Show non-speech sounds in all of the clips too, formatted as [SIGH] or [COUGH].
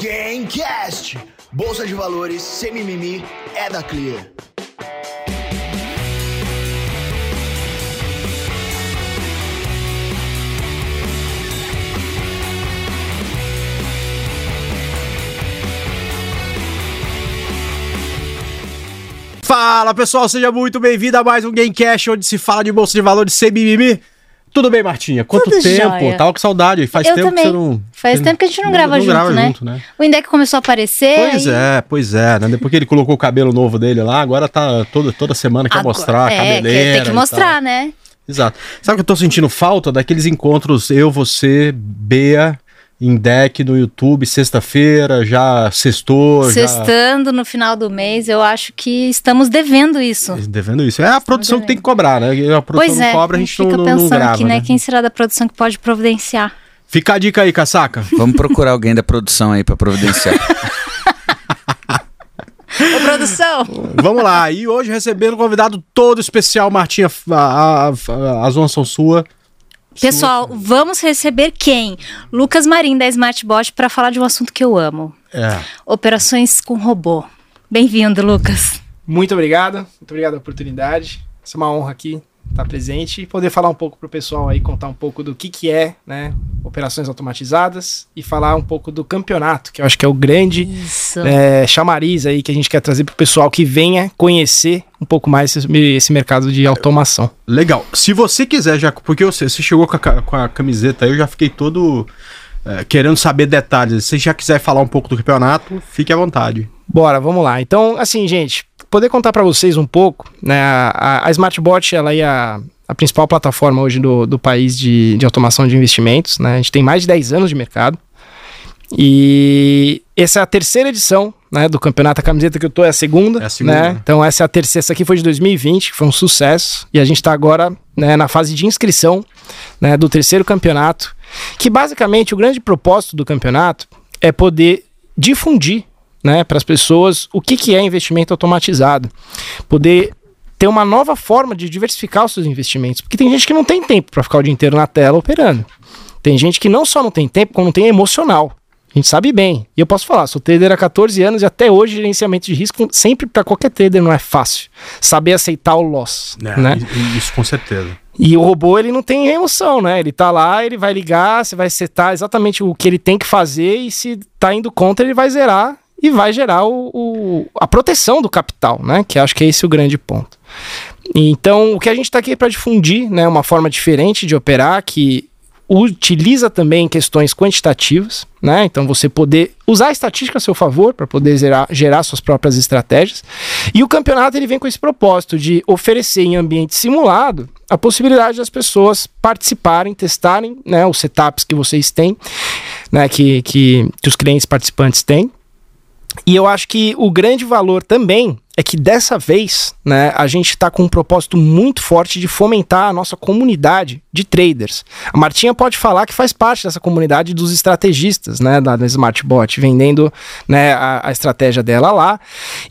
Gamecast. Bolsa de valores, sem mimimi, é da Clear. Fala pessoal, seja muito bem-vindo a mais um Gamecast onde se fala de bolsa de valores sem mimimi. Tudo bem, Martinha? Quanto Tudo tempo? jóia. Tava com saudade. Faz Eu tempo também. que você não. Faz tempo que a gente não grava junto, né? né? O Indec começou a aparecer. Pois aí- é, pois é, né? Depois que ele colocou o cabelo novo dele lá, agora tá toda, toda semana quer Agora- mostrar a é, cabeleira. Tem que e mostrar, né? Exato. Sabe que eu tô sentindo falta daqueles encontros eu, você, Bea, em deck no YouTube, sexta-feira, já sextou, já. Sextando no final do mês, eu acho que estamos devendo isso. Devendo isso. É a produção que tem que cobrar, né? A produção Pois não é, cobra, a a gente, não, fica não- não pensando grava. aqui, né? né? Quem será da produção que pode providenciar? Fica a dica aí, casaca. Vamos procurar alguém da produção aí pra providenciar. [LAUGHS] Ô, produção! Vamos lá, e hoje recebendo um convidado todo especial, Martinha, a- a- a- as honras são sua. Pessoal, vamos receber quem? Lucas Marim, da Smartbot, para falar de um assunto que eu amo: É. operações com robô. Bem-vindo, Lucas. Muito obrigado, muito obrigado pela oportunidade. Isso é uma honra aqui estar presente e poder falar um pouco para o pessoal aí, contar um pouco do que, que é, né, operações automatizadas e falar um pouco do campeonato, que eu acho que é o grande é, chamariz aí que a gente quer trazer para o pessoal que venha conhecer um pouco mais esse, esse mercado de automação. Legal. Se você quiser, já, porque você, você chegou com a, com a camiseta aí, eu já fiquei todo é, querendo saber detalhes. Se você já quiser falar um pouco do campeonato, fique à vontade. Bora, vamos lá. Então, assim, gente, poder contar para vocês um pouco, né? A, a Smartbot, ela é a, a principal plataforma hoje do, do país de, de automação de investimentos, né? A gente tem mais de 10 anos de mercado. E essa é a terceira edição, né, do campeonato. A camiseta que eu tô é a segunda, É a segunda. né? Então essa é a terceira, essa aqui foi de 2020, que foi um sucesso. E a gente tá agora, né, na fase de inscrição, né, do terceiro campeonato, que basicamente o grande propósito do campeonato é poder difundir né, para as pessoas o que, que é investimento automatizado. Poder ter uma nova forma de diversificar os seus investimentos. Porque tem gente que não tem tempo para ficar o dia inteiro na tela operando. Tem gente que não só não tem tempo, como não tem emocional. A gente sabe bem. E eu posso falar, sou trader há 14 anos e até hoje gerenciamento de risco sempre para qualquer trader não é fácil. Saber aceitar o loss, né? i- i- Isso com certeza. E o robô, ele não tem emoção, né? Ele tá lá, ele vai ligar, você vai setar exatamente o que ele tem que fazer e se tá indo contra, ele vai zerar e vai gerar o, o- a proteção do capital, né? Que acho que é esse o grande ponto. Então, o que a gente está aqui para difundir, né? Uma forma diferente de operar que utiliza também questões quantitativas, né? Então você poder usar a estatística a seu favor para poder gerar, gerar suas próprias estratégias. E o campeonato ele vem com esse propósito de oferecer em ambiente simulado a possibilidade das pessoas participarem, testarem, né, os setups que vocês têm, né, que, que, que os clientes participantes têm. E eu acho que o grande valor também é que dessa vez, né, a gente está com um propósito muito forte de fomentar a nossa comunidade de traders. A Martinha pode falar que faz parte dessa comunidade dos estrategistas, né, da, da Smartbot, vendendo né, a, a estratégia dela lá.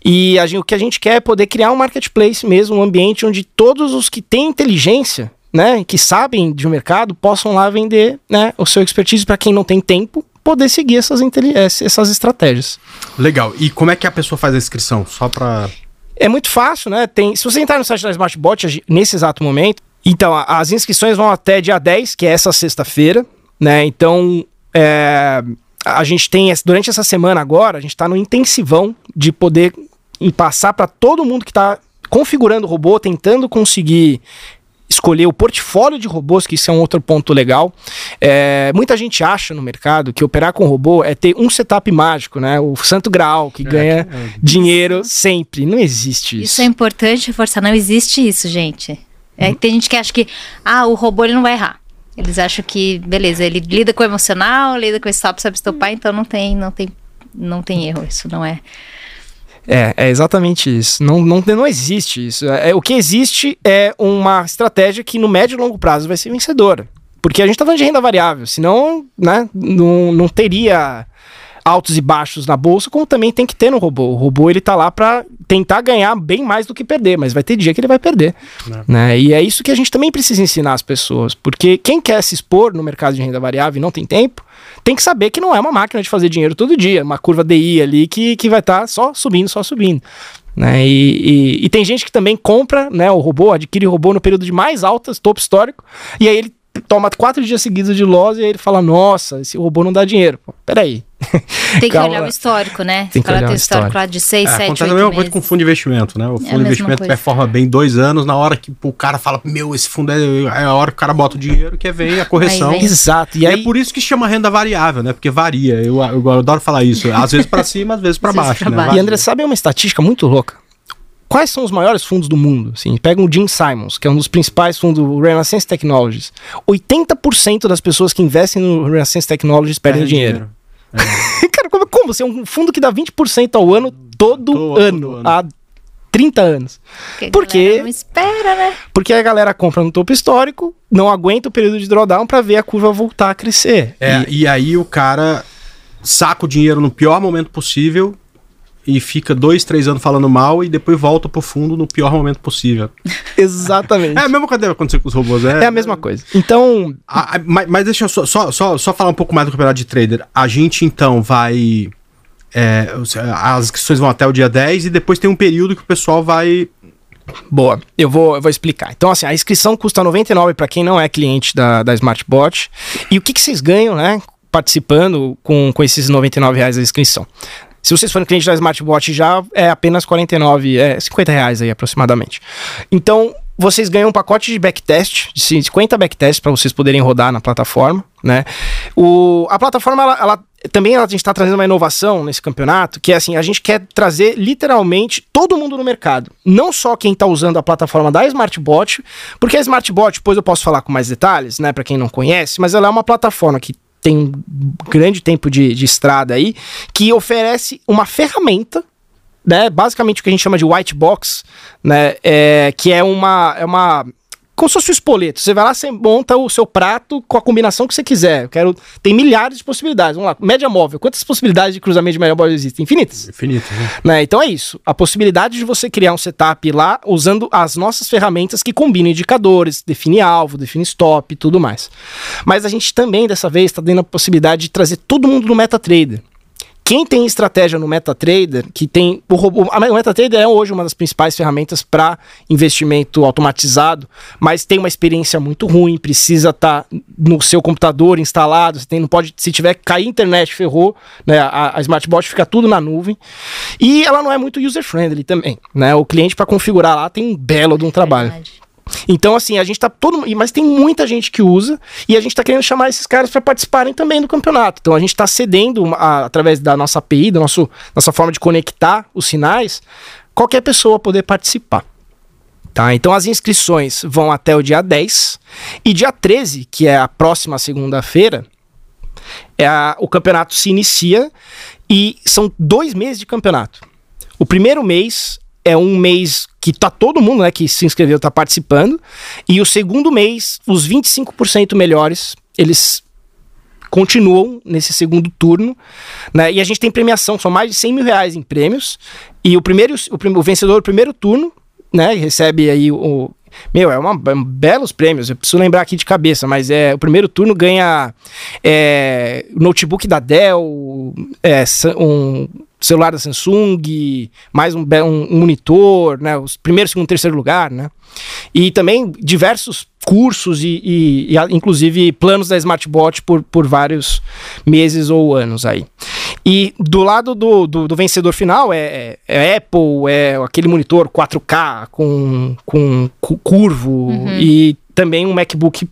E a o que a gente quer é poder criar um marketplace mesmo, um ambiente onde todos os que têm inteligência né, que sabem de um mercado, possam lá vender né, o seu expertise para quem não tem tempo, poder seguir essas, ess- essas estratégias. Legal. E como é que a pessoa faz a inscrição? Só pra. É muito fácil, né? Tem, se você entrar no site da Smartbot nesse exato momento, então as inscrições vão até dia 10, que é essa sexta-feira, né? Então é, a gente tem, durante essa semana agora, a gente está no intensivão de poder passar para todo mundo que está configurando o robô, tentando conseguir escolher o portfólio de robôs, que isso é um outro ponto legal. É, muita gente acha no mercado que operar com robô é ter um setup mágico, né? O santo graal que ganha dinheiro sempre. Não existe isso. Isso é importante reforçar. Não existe isso, gente. É, que tem gente que acha que ah, o robô ele não vai errar. Eles acham que, beleza, ele lida com o emocional, lida com o stop, sabe estopar, então não tem, não tem, não tem erro. Isso não é. É, é exatamente isso. Não, não, não existe isso. É, o que existe é uma estratégia que no médio e longo prazo vai ser vencedora. Porque a gente tá falando de renda variável, senão né, não, não teria altos e baixos na bolsa, como também tem que ter no robô. O robô ele tá lá para tentar ganhar bem mais do que perder, mas vai ter dia que ele vai perder. Né? E é isso que a gente também precisa ensinar as pessoas, porque quem quer se expor no mercado de renda variável e não tem tempo, tem que saber que não é uma máquina de fazer dinheiro todo dia, uma curva DI ali que, que vai estar tá só subindo, só subindo. Né? E, e, e, tem gente que também compra né, o robô, adquire o robô no período de mais altas, topo histórico, e aí ele toma quatro dias seguidos de loss e aí ele fala: Nossa, esse robô não dá dinheiro. Pô, peraí. [LAUGHS] Tem que olhar o histórico, né? Tem que olhar o histórico. lá de 6, 7, 8 Acontece a mesma coisa com o fundo de investimento, né? O fundo É de investimento coisa. performa bem dois anos, na hora que o cara fala, meu, esse fundo é, é a hora que o cara bota o dinheiro, que vem a correção. Aí vem. Exato. E E aí, é por isso que chama renda variável, né? Porque varia. Eu, eu, eu adoro falar isso. Às vezes pra cima, às vezes [LAUGHS] vezes baixo. pra né? baixo. E. André, sabe uma estatística muito louca? Quais são os maiores fundos do mundo? Assim, pega o Jim Simons, que é um dos principais fundos do Renaissance Technologies. 80% das pessoas que investem no Renaissance Technologies perdem Perde dinheiro. [LAUGHS] Cara, como, como? Você é um fundo que dá 20% ao ano todo, Todo ano, ano. há 30 anos. Porque Por a galera quê? Não espera, né? Porque a galera compra no topo histórico, não aguenta o período de drawdown para ver a curva voltar a crescer. É, e... aí o cara saca o dinheiro no pior momento possível e fica dois, três anos falando mal e depois volta pro fundo no pior momento possível. [LAUGHS] Exatamente. É a mesma coisa que deve acontecer com os robôs, né? É a mesma coisa. Então, A- a- mas, mas deixa eu só, só, só, só falar um pouco mais do campeonato de trader. A gente então vai. é, as inscrições vão até o dia 10 e depois tem um período que o pessoal vai. Boa, eu vou, eu vou explicar. Então, assim, a inscrição custa 99 para quem não é cliente da, da Smartbot. E o que, que vocês ganham, né? Participando com, com esses 99 reais da inscrição. Se vocês forem cliente da Smartbot já é apenas 49, é 50 reais aí aproximadamente. Então, vocês ganham um pacote de backtest, de 50 backtests para vocês poderem rodar na plataforma, né? O, a plataforma, ela, ela- também ela, a gente está trazendo uma inovação nesse campeonato, que é assim, a gente quer trazer literalmente todo mundo no mercado. Não só quem está usando a plataforma da Smartbot, porque a Smartbot, depois eu posso falar com mais detalhes, né, para quem não conhece, mas ela é uma plataforma que tem um grande tempo de, de estrada aí, que oferece uma ferramenta né, basicamente o que a gente chama de white box, né, é, que é uma, é uma como se fosse um espoleto. Você vai lá, você monta o seu prato com a combinação que você quiser. Eu quero, tem milhares de possibilidades. Vamos lá, média móvel. Quantas possibilidades de cruzamento de média móvel existem? Infinitas. Infinito, né? Né? Então é isso. A possibilidade de você criar um setup lá usando as nossas ferramentas que combinam indicadores, define alvo, define stop e tudo mais. Mas a gente também, dessa vez, está dando a possibilidade de trazer todo mundo no MetaTrader. Quem tem estratégia no MetaTrader, que tem o robô, a- MetaTrader é hoje uma das principais ferramentas para investimento automatizado, mas tem uma experiência muito ruim, precisa estar no seu computador instalado, tem, não pode, se tiver cair internet, ferrou, né? A, a Smartbot fica tudo na nuvem. E ela não é muito user friendly também, né? O cliente para configurar lá tem um belo de um trabalho. Verdade. Então, assim, a gente tá todo. Mas tem muita gente que usa e a gente tá querendo chamar esses caras para participarem também do campeonato. Então a gente tá cedendo, a- através da nossa API, da nosso, nossa forma de conectar os sinais, qualquer pessoa poder participar. Tá? Então as inscrições vão até o dia 10 e dia 13, que é a próxima segunda-feira, é a- o campeonato se inicia e são dois meses de campeonato. O primeiro mês é um mês que tá todo mundo né, que se inscreveu tá participando. E o segundo mês, os 25% melhores, eles continuam nesse segundo turno. Né, e a gente tem premiação, são mais de 100 mil reais em prêmios. E o primeiro, o, o vencedor do primeiro turno, né, recebe aí o... Meu, é uma, é um belos prêmios. Eu preciso lembrar aqui de cabeça, mas é o primeiro turno ganha é, notebook da Dell, é, um celular da Samsung, mais um, um- um monitor, né? Os primeiro, segundo, terceiro lugar, né? E também diversos cursos e, e- e inclusive planos da Smartbot por, por vários meses ou anos aí. E do lado do, do, do vencedor final é, é Apple, é aquele monitor 4K com, com cu- curvo e também um MacBook,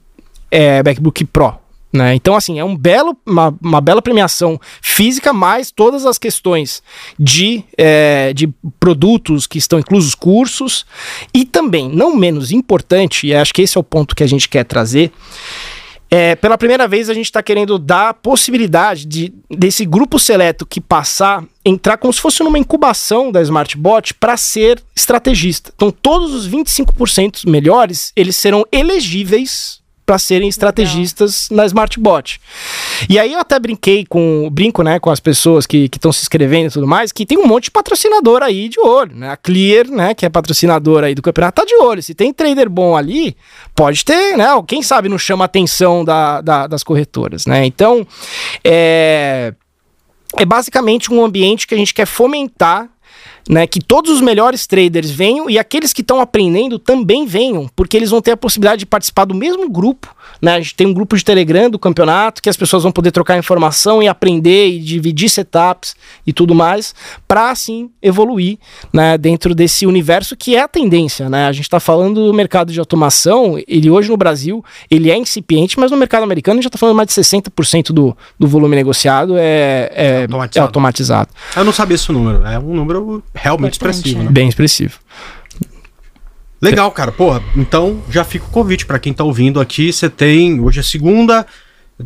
é, MacBook Pro. Né? Então, assim, é um belo, uma, uma bela premiação física, mais todas as questões de, é, de produtos que estão inclusos cursos. E também, não menos importante, e acho que esse é o ponto que a gente quer trazer, é, pela primeira vez a gente está querendo dar a possibilidade de, desse grupo seleto que passar entrar como se fosse numa incubação da Smartbot para ser estrategista. Então todos os 25% melhores eles serão elegíveis para serem estrategistas na Smartbot. E aí eu até brinquei com, brinco, né, com as pessoas que estão se inscrevendo e tudo mais, que tem um monte de patrocinador aí de olho, né? A Clear, né, que é patrocinadora aí do campeonato, tá de olho. Se tem trader bom ali, pode ter, né? Quem sabe não chama a atenção da, da, das corretoras, né? Então, é, é basicamente um ambiente que a gente quer fomentar né, que todos os melhores traders venham e aqueles que estão aprendendo também venham, porque eles vão ter a possibilidade de participar do mesmo grupo. Né? A gente tem um grupo de Telegram do campeonato que as pessoas vão poder trocar informação e aprender e dividir setups e tudo mais, para assim evoluir né, dentro desse universo que é a tendência. Né? A gente está falando do mercado de automação, ele hoje no Brasil ele é incipiente, mas no mercado americano a gente já está falando mais de 60% do, do volume negociado é, é, automatizado. é automatizado. Eu não sabia esse número, é um número realmente expressivo. Né? Bem expressivo. Legal, cara. Porra, então já fica o convite para quem tá ouvindo aqui. Você tem. Hoje é segunda,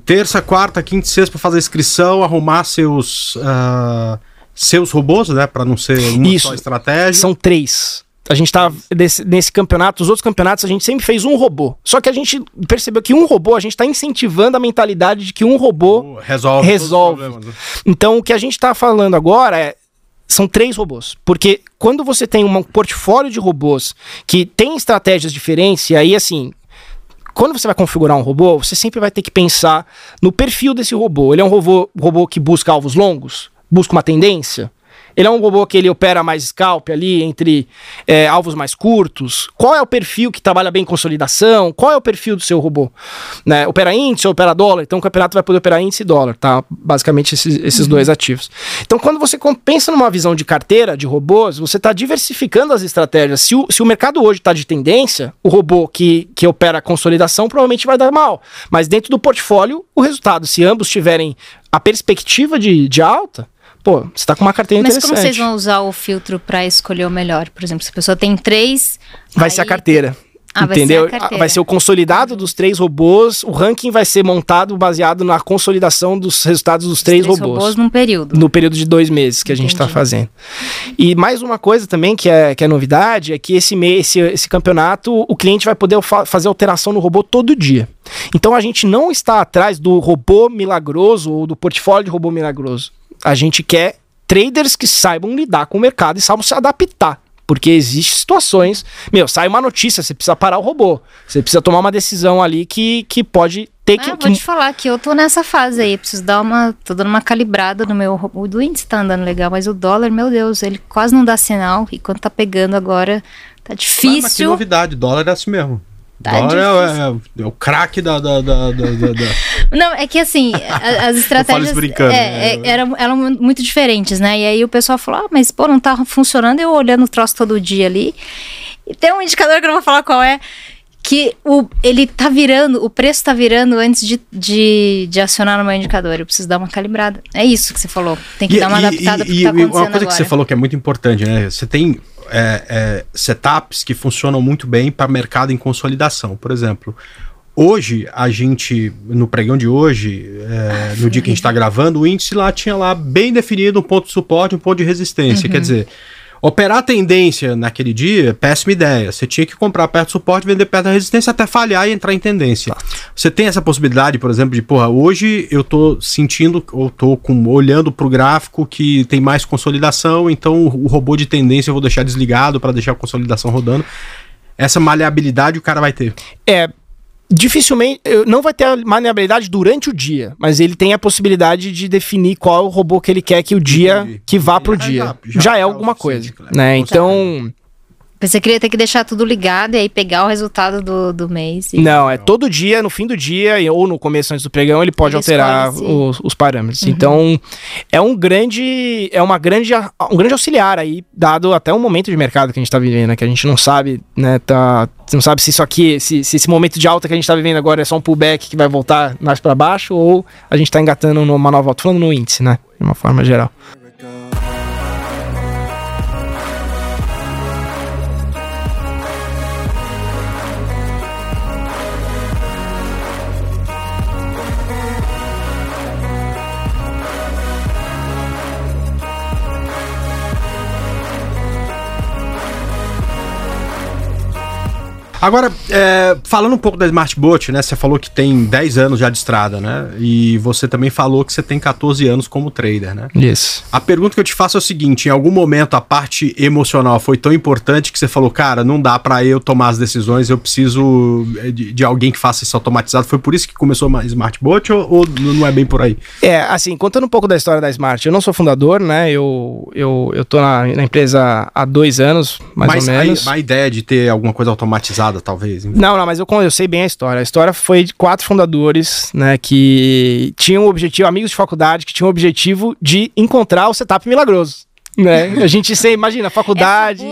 terça, quarta, quinta e sexta pra fazer inscrição, arrumar seus. Uh, seus robôs, né? Pra não ser uma Isso. só estratégia. São três. A gente tá nesse, nesse campeonato, os outros campeonatos, a gente sempre fez um robô. Só que a gente percebeu que um robô, a gente tá incentivando a mentalidade de que um robô resolve. resolve. né? Então, o que a gente tá falando agora é são três robôs. Porque quando você tem um portfólio de robôs que tem estratégias diferentes, e aí assim. Quando você vai configurar um robô, você sempre vai ter que pensar no perfil desse robô. Ele é um robô, robô que busca alvos longos? Busca uma tendência? Ele é um robô que ele opera mais scalp ali entre é, alvos mais curtos? Qual é o perfil que trabalha bem em consolidação? Qual é o perfil do seu robô? Né? Opera índice ou opera dólar? Então o campeonato vai poder operar índice e dólar, tá? Basicamente esses, esses dois ativos. Então quando você pensa numa visão de carteira de robôs, você está diversificando as estratégias. Se o, se o mercado hoje está de tendência, o robô que, que opera consolidação provavelmente vai dar mal. Mas dentro do portfólio, o resultado, se ambos tiverem a perspectiva de, de alta, pô, você tá com uma carteira Mas interessante. como vocês vão usar o filtro para escolher o melhor? Por exemplo, se a pessoa tem três. Vai aí- ser a carteira. Ah, vai ser entendeu? a carteira. Vai ser o consolidado dos três robôs. O ranking vai ser montado baseado na consolidação dos resultados dos três, Três robôs. robôs num período. No período de dois meses que a gente está fazendo. E mais uma coisa também que é, que é novidade é que esse, mês, esse, esse campeonato o cliente vai poder fa- fazer alteração no robô todo dia. Então a gente não está atrás do robô milagroso ou do portfólio de robô milagroso. A gente quer traders que saibam lidar com o mercado e saibam se adaptar. Porque existem situações. Meu, sai uma notícia, você precisa parar o robô. Você precisa tomar uma decisão ali que, que pode ter que. Ah, que- vou te falar que eu tô nessa fase aí, preciso dar uma, tô dando uma calibrada no meu, ro- o do índice tá andando legal, mas o dólar, meu Deus, ele quase não dá sinal, e quando tá pegando agora, tá Ah, mas que difícil. novidade, dólar é assim mesmo. Tá é, é- é o craque da. da, da, da, [LAUGHS] Não, é que assim, as [LAUGHS] estratégias brincando, é, né? é, eram, eram muito diferentes, né? E aí o pessoal falou, ah, mas pô, não tá funcionando, eu olhando o troço todo dia ali. E tem um indicador que eu não vou falar qual é, que o, ele tá virando, o preço tá virando antes de, de, de acionar no meu indicador. Eu preciso dar uma calibrada. É isso que você falou. Tem que dar uma adaptada pro que tá e uma coisa agora. que você falou que é muito importante, né? Você tem é, é, setups que funcionam muito bem para mercado em consolidação. Por exemplo, hoje a gente, no pregão de hoje, é, no dia que a gente está gravando, o índice lá tinha lá bem definido um ponto de suporte e um ponto de resistência. Uhum. Quer dizer, operar tendência naquele dia, péssima ideia. Você tinha que comprar perto do suporte, vender perto da resistência até falhar e entrar em tendência. Você tem essa possibilidade, por exemplo, de, porra, hoje eu tô sentindo, ou tô com, olhando pro gráfico que tem mais consolidação, então o, o robô de tendência eu vou deixar desligado para deixar a consolidação rodando. Essa maleabilidade o cara vai ter. É. Dificilmente, não vai ter a maleabilidade durante o dia, mas ele tem a possibilidade de definir qual é o robô que ele quer que o dia Entendi. que vá pro dia. já- Já, já é o alguma coisa, né? Então, Você queria ter que deixar tudo ligado e aí pegar o resultado do, do mês. e- não, é todo dia, no fim do dia ou no começo antes do pregão, ele pode Ele alterar os, os parâmetros. Então, é um grande é uma grande um grande auxiliar aí, dado até o momento de mercado que a gente tá vivendo, né, que a gente não sabe, né, tá não sabe se isso aqui, se, se esse momento de alta que a gente tá vivendo agora é só um pullback que vai voltar mais para baixo ou a gente tá engatando numa nova alta, falando no índice, né, de uma forma geral. Agora, é, falando um pouco da Smartbot, né? Você falou que tem 10 anos já de estrada, né? E você também falou que você tem 14 anos como trader, né? Isso. A pergunta que eu te faço é o seguinte: em algum momento a parte emocional foi tão importante que você falou, cara, não dá pra eu tomar as decisões, eu preciso de, de alguém que faça isso automatizado. Foi por isso que começou a Smartbot ou, ou não é bem por aí? É, assim, contando um pouco da história da Smart, eu não sou fundador, né? Eu, eu, eu tô na, na empresa há dois anos, mais Mas ou a, menos. a ideia de ter alguma coisa automatizada, talvez. enfim. Não, não, mas eu, eu sei bem a história. A história foi de quatro fundadores, né, que tinham o objetivo, amigos de faculdade, que tinham o objetivo de encontrar o setup milagroso. Né? A gente você imagina, faculdade,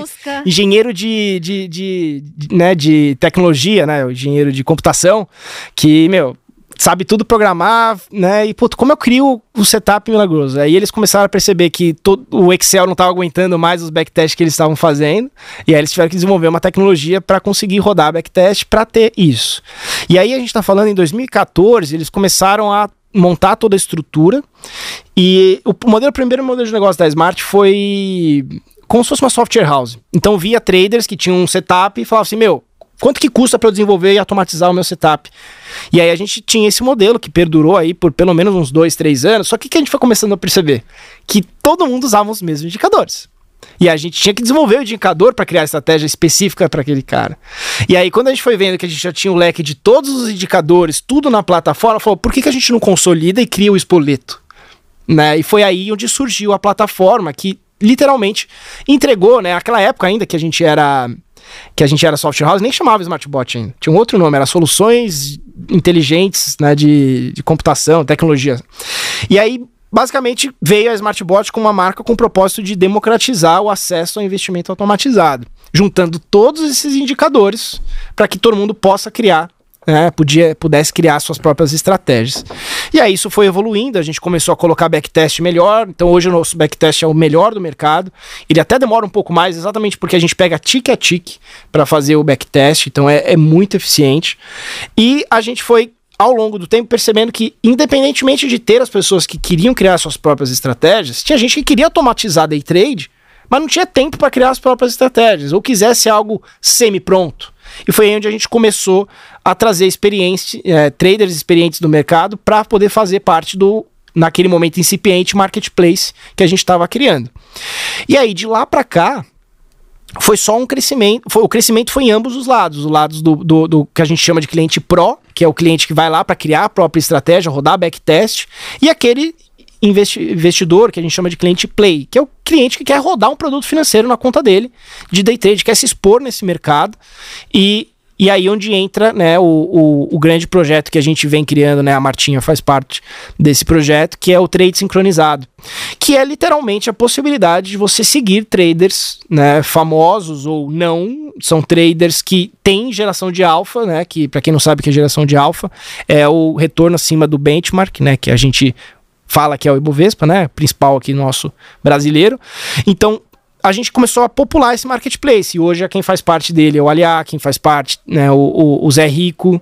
engenheiro de, de, de, de, né, de tecnologia, né, o engenheiro de computação, que, meu, sabe tudo programar, né, e, puto, como eu crio o setup milagroso? Aí eles começaram a perceber que todo, o Excel não estava aguentando mais os backtests que eles estavam fazendo, e aí eles tiveram que desenvolver uma tecnologia para conseguir rodar backtest para ter isso. E aí a gente está falando em 2014, eles começaram a montar toda a estrutura, e o modelo, o primeiro modelo de negócio da Smart foi como se fosse uma software house. Então via traders que tinham um setup e falavam assim, meu, quanto que custa para eu desenvolver e automatizar o meu setup? E aí a gente tinha esse modelo que perdurou aí por pelo menos uns dois, três anos. Só que que a gente foi começando a perceber? Que todo mundo usava os mesmos indicadores. E a gente tinha que desenvolver o indicador para criar estratégia específica para aquele cara. E aí, quando a gente foi vendo que a gente já tinha o leque de todos os indicadores, tudo na plataforma, falou: por que, que a gente não consolida e cria o espoleto? Né? E foi aí onde surgiu a plataforma que literalmente entregou, né? Aquela época ainda que a gente era que a gente era software house, nem chamava Smartbot ainda. Tinha um outro nome, era Soluções Inteligentes né, de, de Computação, Tecnologia. E aí, basicamente, veio a Smartbot com uma marca com o propósito de democratizar o acesso ao investimento automatizado, juntando todos esses indicadores para que todo mundo possa criar né, podia, pudesse criar suas próprias estratégias. E aí isso foi evoluindo, a gente começou a colocar backtest melhor, então hoje o nosso backtest é o melhor do mercado. Ele até demora um pouco mais, exatamente porque a gente pega tique a tique para fazer o backtest, então é, é muito eficiente. E a gente foi ao longo do tempo percebendo que, independentemente de ter as pessoas que queriam criar suas próprias estratégias, tinha gente que queria automatizar day trade, mas não tinha tempo para criar as próprias estratégias, ou quisesse algo semi-pronto. E foi aí onde a gente começou a trazer experiência, eh, traders experientes do mercado para poder fazer parte do, naquele momento incipiente, marketplace que a gente estava criando. E aí, de lá para cá, foi só um crescimento. Foi, o crescimento foi em ambos os lados. Os lados do, do, do que a gente chama de cliente pro, que é o cliente que vai lá para criar a própria estratégia, rodar backtest, e aquele investi- investidor que a gente chama de cliente play, que é o cliente que quer rodar um produto financeiro na conta dele de day trade, quer se expor nesse mercado e e aí onde entra né, o, o, o grande projeto que a gente vem criando, né, a Martinha faz parte desse projeto, que é o trade sincronizado, que é literalmente a possibilidade de você seguir traders né, famosos ou não, são traders que têm geração de alfa, né, que para quem não sabe que é geração de alfa, é o retorno acima do benchmark, né, que a gente fala que é o Ibovespa, né, principal aqui nosso brasileiro. Então, a gente começou a popular esse marketplace. E hoje é quem faz parte dele é o Aliá, quem faz parte, né, o, o, o Zé Rico,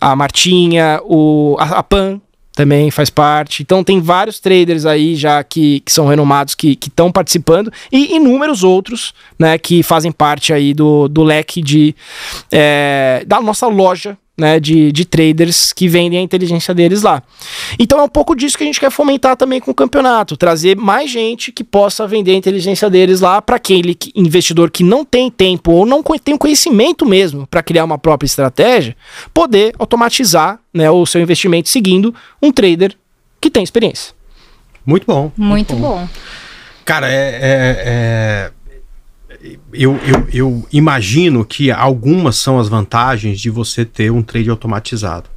a Martinha, o, a, a Pan também faz parte. Então tem vários traders aí já que, que são renomados que estão participando e inúmeros outros, né, que fazem parte aí do, do leque de é, da nossa loja né, de, de traders que vendem a inteligência deles lá. Então é um pouco disso que a gente quer fomentar também com o campeonato, trazer mais gente que possa vender a inteligência deles lá para aquele que- investidor que não tem tempo ou não tem o conhecimento mesmo para criar uma própria estratégia, poder automatizar né, o seu investimento seguindo um trader que tem experiência. Muito bom. Muito bom. Cara, é. é- é- Eu, eu, eu imagino que algumas são as vantagens de você ter um trade automatizado.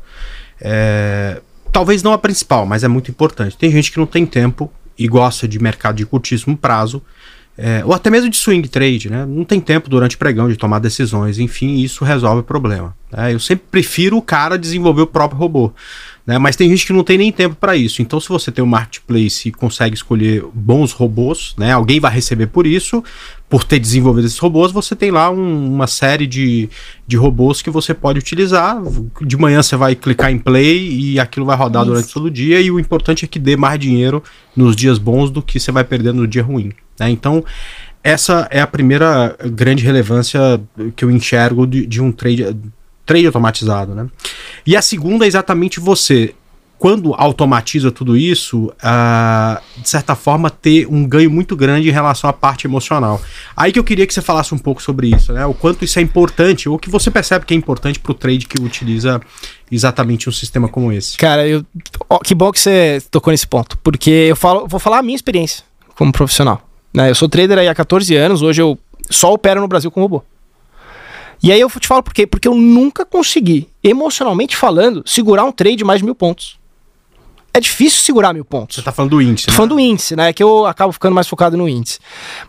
É, talvez não a principal, mas é muito importante. Tem gente que não tem tempo e gosta de mercado de curtíssimo prazo, é, ou até mesmo de swing trade, né? Não tem tempo durante o pregão de tomar decisões, enfim, isso resolve o problema. né? Eu sempre prefiro o cara desenvolver o próprio robô. Né? Mas tem gente que não tem nem tempo para isso. Então, se você tem um marketplace e consegue escolher bons robôs, né? alguém vai receber por isso, por ter desenvolvido esses robôs, você tem lá um- uma série de, de robôs que você pode utilizar. De manhã você vai clicar em play e aquilo vai rodar Isso. durante todo o dia. E o importante é que dê mais dinheiro nos dias bons do que você vai perder no dia ruim. né? Então, essa é a primeira grande relevância que eu enxergo de, de um trade, trade automatizado, né? E a segunda é exatamente você, quando automatiza tudo isso, uh, de certa forma ter um ganho muito grande em relação à parte emocional. Aí que eu queria que você falasse um pouco sobre isso, né? O quanto isso é importante, ou que você percebe que é importante para o trade que utiliza exatamente um sistema como esse. Cara, eu, ó, que bom que você tocou nesse ponto, porque eu falo, vou falar a minha experiência como profissional. Né? Eu sou trader há 14 anos, hoje eu só opero no Brasil com robô. E aí eu te falo por quê? Porque eu nunca consegui, emocionalmente falando, segurar um trade de mais de mil pontos. É difícil segurar mil pontos. Você tá falando do índice, Tô né? falando do índice, né? Que eu acabo ficando mais focado no índice.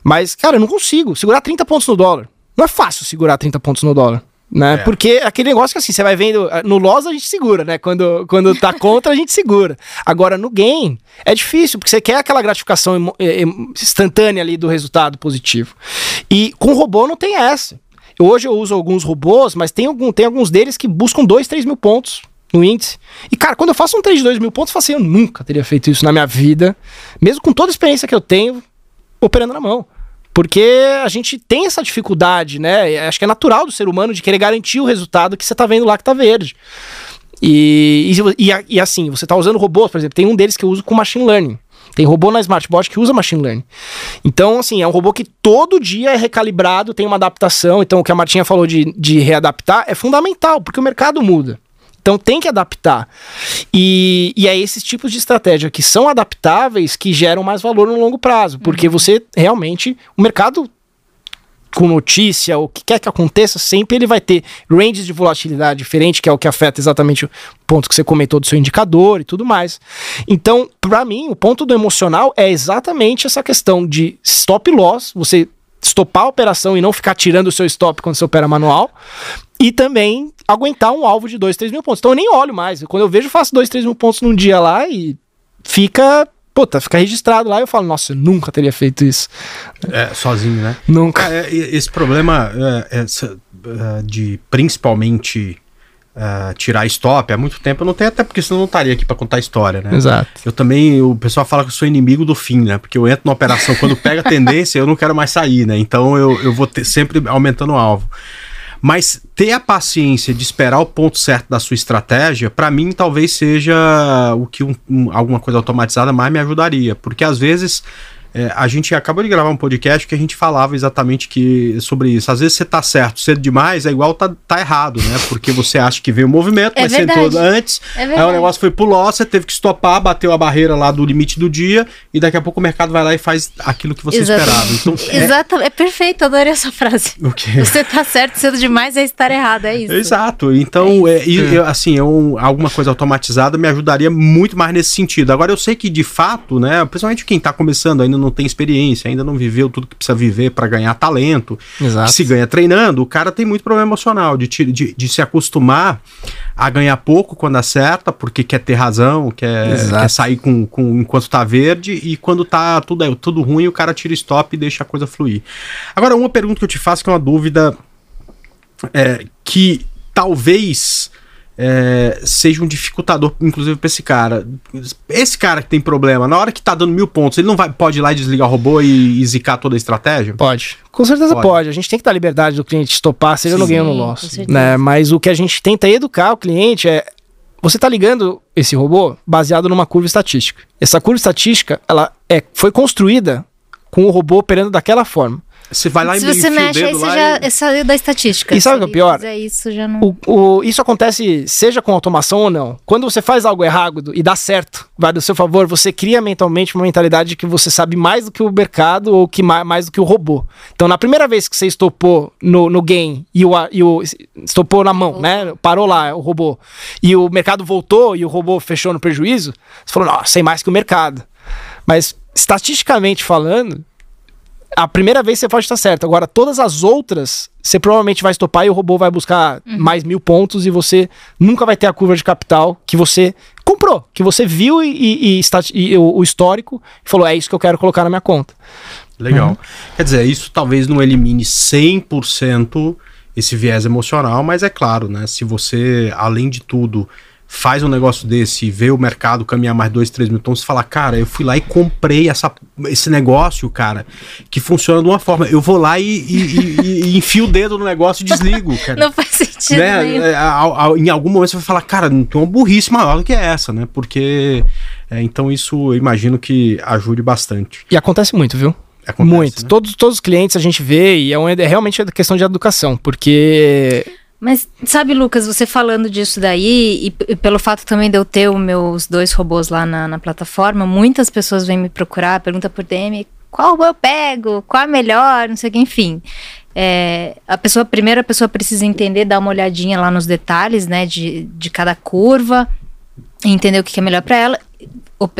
Mas, cara, eu não consigo segurar 30 pontos no dólar. Não é fácil segurar 30 pontos no dólar. Né? É. Porque aquele negócio que assim, você vai vendo. Eh, no loss a gente segura, né? Quando, quando tá [LAUGHS] contra, a gente segura. Agora, no gain, é difícil, porque você quer aquela gratificação instantânea ali do resultado positivo. E com robô não tem essa. Hoje eu uso alguns robôs, mas tem, algum, tem alguns deles que buscam 2, 3 mil pontos no índice. E, cara, quando eu faço um trade de 2 mil pontos, eu falo assim, eu nunca teria feito isso na minha vida, mesmo com toda a experiência que eu tenho, operando na mão. Porque a gente tem essa dificuldade, né? Acho que é natural do ser humano de querer garantir o resultado que você tá vendo lá que tá verde. E, e, e, e assim, você tá usando robôs, por exemplo, tem um deles que eu uso com machine learning. Tem robô na Smartbot que usa machine learning. Então, assim, é um robô que todo dia é recalibrado, tem uma adaptação. Então, o que a Martinha falou de, de readaptar é fundamental, porque o mercado muda. Então tem que adaptar. E, e é esses tipos de estratégia que são adaptáveis que geram mais valor no longo prazo. Porque uhum. você realmente. O mercado com notícia, o que quer que aconteça, sempre ele vai ter ranges de volatilidade diferente, que é o que afeta exatamente o ponto que você comentou do seu indicador e tudo mais. Então, para mim, o ponto do emocional é exatamente essa questão de stop loss, você estopar a operação e não ficar tirando o seu stop quando você opera manual. E também aguentar um alvo de 2, 3 mil pontos. Então eu nem olho mais. Quando eu vejo, faço 2, 3 mil pontos num dia lá e fica. Puta, fica registrado lá e eu falo, nossa, eu nunca teria feito isso. É, sozinho, né? Nunca. É, esse problema é, é, de principalmente Uh, tirar stop há muito tempo eu não tenho, até porque senão eu não estaria aqui para contar a história, né? Exato. Eu também, o pessoal fala que eu sou inimigo do fim, né? Porque eu entro na operação, quando pega a tendência, eu não quero mais sair, né? Então eu, eu vou ter, sempre aumentando o alvo. Mas ter a paciência de esperar o ponto certo da sua estratégia, para mim talvez seja o que um, um, alguma coisa automatizada mais me ajudaria. Porque às vezes é, a gente acabou de gravar um podcast que a gente falava exatamente que, sobre isso. Às vezes você tá certo cedo demais, é igual tá, tá errado, né? Porque você acha que veio o movimento, é mas verdade. você entrou antes, é aí o negócio foi pro loss, você teve que estopar, bateu a barreira lá do limite do dia, e daqui a pouco o mercado vai lá e faz aquilo que você Exatamente. esperava. Então, é... Exato, é perfeito, adorei essa frase. O quê? Você tá certo cedo demais, é estar errado, é isso. Exato, então, é, e, assim, eu, alguma coisa automatizada me ajudaria muito mais nesse sentido. Agora, eu sei que, de fato, né, principalmente quem tá começando ainda não tem experiência, ainda não viveu tudo que precisa viver para ganhar talento, Exato. se ganha treinando, o cara tem muito problema emocional de, de, de se acostumar a ganhar pouco quando acerta, porque quer ter razão, quer, quer sair com, com enquanto tá verde, e quando tá tudo, é, tudo ruim, o cara tira stop e deixa a coisa fluir. Agora, uma pergunta que eu te faço, que é uma dúvida é, que talvez é, seja um dificultador, inclusive, para esse cara. Esse cara que tem problema, na hora que tá dando mil pontos, ele não vai, pode ir lá e desligar o robô e, e zicar toda a estratégia? Pode. Com certeza pode. pode. A gente tem que dar liberdade do cliente estopar, seja Sim, no ganho ou no loss. Né? Mas o que a gente tenta educar o cliente é. Você está ligando esse robô baseado numa curva estatística. Essa curva estatística ela é, foi construída com o robô operando daquela forma. Você vai lá Se e você mexe, aí você já e... saiu da estatística. E sabe o que é pior? Isso, já não... o, o, isso acontece seja com automação ou não. Quando você faz algo errado e dá certo, vai do seu favor, você cria mentalmente uma mentalidade de que você sabe mais do que o mercado ou que mais, mais do que o robô. Então, na primeira vez que você estopou no, no game e o, e o estopou na mão, né? Parou lá o robô. E o mercado voltou e o robô fechou no prejuízo, você falou, não, sei mais que o mercado. Mas, estatisticamente falando, a primeira vez você pode estar certo. Agora, todas as outras, você provavelmente vai estopar e o robô vai buscar uhum. mais mil pontos e você nunca vai ter a curva de capital que você comprou, que você viu e, e, e, e o, o, histórico e falou: é isso que eu quero colocar na minha conta. Legal. Uhum. Quer dizer, isso talvez não elimine 100% esse viés emocional, mas é claro, né? Se você, além de tudo, faz um negócio desse e vê o mercado caminhar mais 2, 3 mil tons, você fala, cara, eu fui lá e comprei essa, esse negócio, cara, que funciona de uma forma. Eu vou lá e, e, e, e [LAUGHS] enfio o dedo no negócio e desligo, [LAUGHS] cara. Não faz sentido né? É, a- a- em algum momento você vai falar, cara, não tem uma burrice maior do que essa, né? Porque. é, então isso eu imagino que ajude bastante. E acontece muito, viu? Acontece, muito. né? Todos, todos os clientes a gente vê e é, um- é realmente a questão de educação, porque Mas sabe, Lucas, você falando disso daí, e, e pelo fato também de eu ter os meus dois robôs lá na, na plataforma, muitas pessoas vêm me procurar, pergunta por DM, qual robô eu pego, qual é melhor, não sei o que, enfim. É, a pessoa, primeiro a pessoa precisa entender, dar uma olhadinha lá nos detalhes, né, de, de cada curva, entender o que é melhor para ela,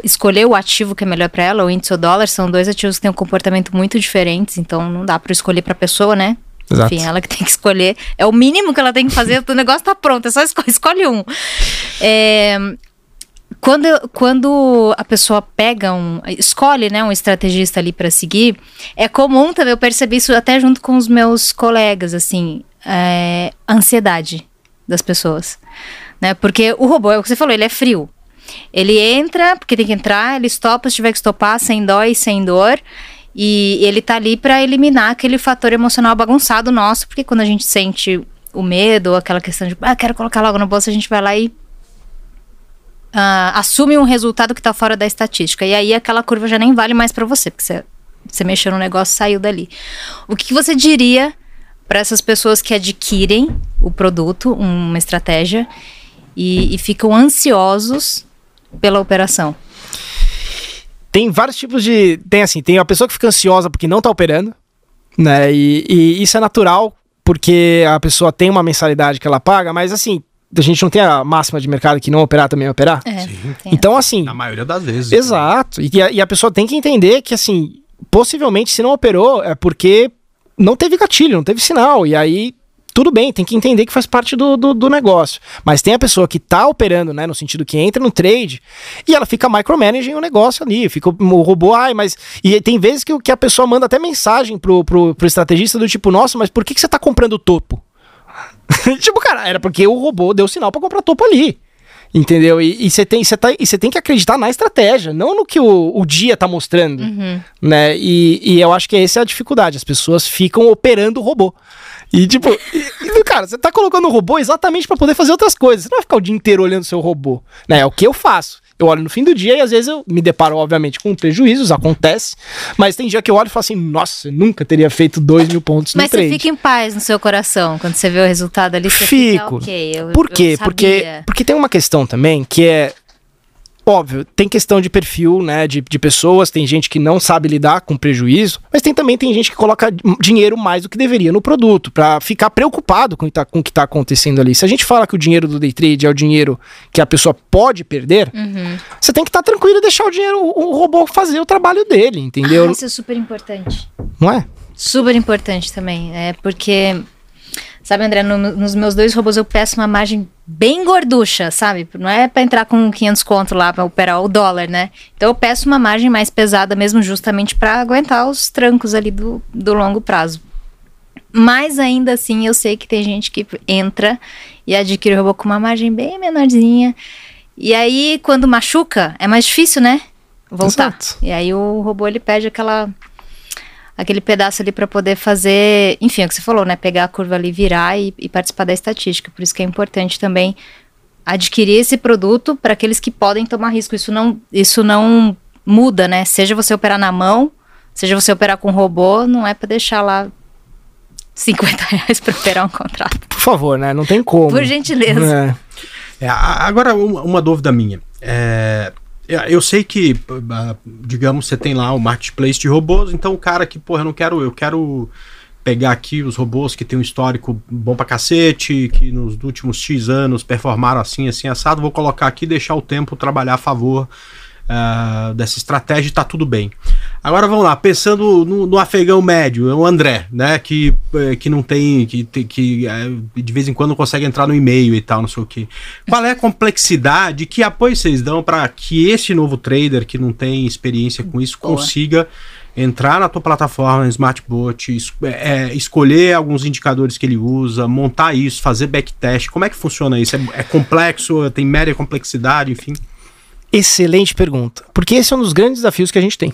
escolher o ativo que é melhor para ela, o índice ou dólar, são dois ativos que têm um comportamento muito diferentes, então não dá para escolher para pessoa, né? Exato. Enfim, ela que tem que escolher. É o mínimo que ela tem que fazer. o negócio tá pronto, é só esco- escolhe um. É, quando, quando a pessoa pega um. escolhe né, um estrategista ali para seguir, é comum também, eu percebi isso até junto com os meus colegas, assim, é, ansiedade das pessoas. Né? Porque o robô, é o que você falou, ele é frio. Ele entra, porque tem que entrar, ele estopa se tiver que estopar, sem dó e sem dor. E ele tá ali para eliminar aquele fator emocional bagunçado nosso, porque quando a gente sente o medo, ou aquela questão de, ah, quero colocar logo no bolso, a gente vai lá e ah, assume um resultado que tá fora da estatística. E aí aquela curva já nem vale mais para você, porque você, você mexeu no negócio saiu dali. O que, que você diria para essas pessoas que adquirem o produto, uma estratégia, e, e ficam ansiosos pela operação? Tem vários tipos de. Tem assim, tem a pessoa que fica ansiosa porque não tá operando, né? E, e isso é natural, porque a pessoa tem uma mensalidade que ela paga, mas assim, a gente não tem a máxima de mercado que não operar também é operar. É, tem Então, assim. Na maioria das vezes. Exato. E a, e a pessoa tem que entender que, assim, possivelmente, se não operou, é porque não teve gatilho, não teve sinal. E aí, tudo bem, tem que entender que faz parte do, do, do negócio. Mas tem a pessoa que tá operando, né, no sentido que entra no trade e ela fica micromanaging o negócio ali. Fica o, robô, ai, mas. E tem vezes que, que a pessoa manda até mensagem pro, pro, pro estrategista do tipo, nossa, mas por que, que você tá comprando o topo? [LAUGHS] tipo, cara, era porque o robô deu sinal pra comprar topo ali. Entendeu? E você tem, cê tá, e tem que acreditar na estratégia, não no que o, o dia tá mostrando. Né? E, e eu acho que essa é a dificuldade. As pessoas ficam operando o robô. E tipo, e- cara, você tá colocando o robô exatamente pra poder fazer outras coisas. Você não vai ficar o dia inteiro olhando seu robô. Né? É o que eu faço. Eu olho no fim do dia e às vezes eu me deparo, obviamente, com prejuízos, acontece. Mas tem dia que eu olho e falo assim, nossa, eu nunca teria feito 2 mil pontos no Mas você trade. fica em paz no seu coração quando você vê o resultado ali. Você Fico. Fica, ok, eu, Por quê? eu Porque, porque tem uma questão também que é. Óbvio, tem questão de perfil, né? De, de pessoas, tem gente que não sabe lidar com prejuízo, mas tem também tem gente que coloca dinheiro mais do que deveria no produto, pra ficar preocupado com, o que tá- com o que tá acontecendo ali. Se a gente fala que o dinheiro do day trade é o dinheiro que a pessoa pode perder, Uhum. você tem que estar tranquilo e deixar o dinheiro, o, o robô fazer o trabalho dele, entendeu? Ah, isso é super importante. Não é? Super importante também. É porque, sabe, André, no- nos meus dois robôs eu peço uma margem bem gorducha, sabe? Não é pra entrar com 500 conto lá pra operar o dólar, né? Então eu peço uma margem mais pesada mesmo, justamente pra aguentar os trancos ali do, do longo prazo. Mas ainda assim, eu sei que tem gente que entra e adquire o robô com uma margem bem menorzinha. E aí, quando machuca, é mais difícil, né? Voltar. Exato. E aí o robô ele perde aquela aquele pedaço ali para poder fazer, enfim, é o que você falou, né? Pegar a curva ali, virar e, e participar da estatística. Por isso que é importante também adquirir esse produto para aqueles que podem tomar risco. Isso não, isso não muda, né? Seja você operar na mão, seja você operar com robô, não é para deixar lá 50 reais para operar um contrato. Por favor, né? Não tem como. Por gentileza. É. É, a- agora, uma, uma dúvida minha. É, eu- eu sei que, ah, digamos, você tem lá o marketplace de robôs, então o cara que, porra, eu não quero, eu quero pegar aqui os robôs que tem um histórico bom pra cacete, que nos últimos X anos performaram assim, assim, assado, vou colocar aqui e deixar o tempo trabalhar a favor ah, dessa estratégia e tá tudo bem. Agora vamos lá, pensando no, no afegão médio, é o André, né, que, eh, que não tem, que, que eh, de vez em quando consegue entrar no e-mail e tal, não sei o que. Qual é a complexidade, que apoio vocês dão para que esse novo trader que não tem experiência com isso Boa. consiga entrar na tua plataforma Smartbot, es é, escolher alguns indicadores que ele usa, montar isso, fazer backtest. Como é que funciona isso? É, é complexo? Tem média complexidade, enfim? Excelente pergunta. Porque esse é um dos grandes desafios que a gente tem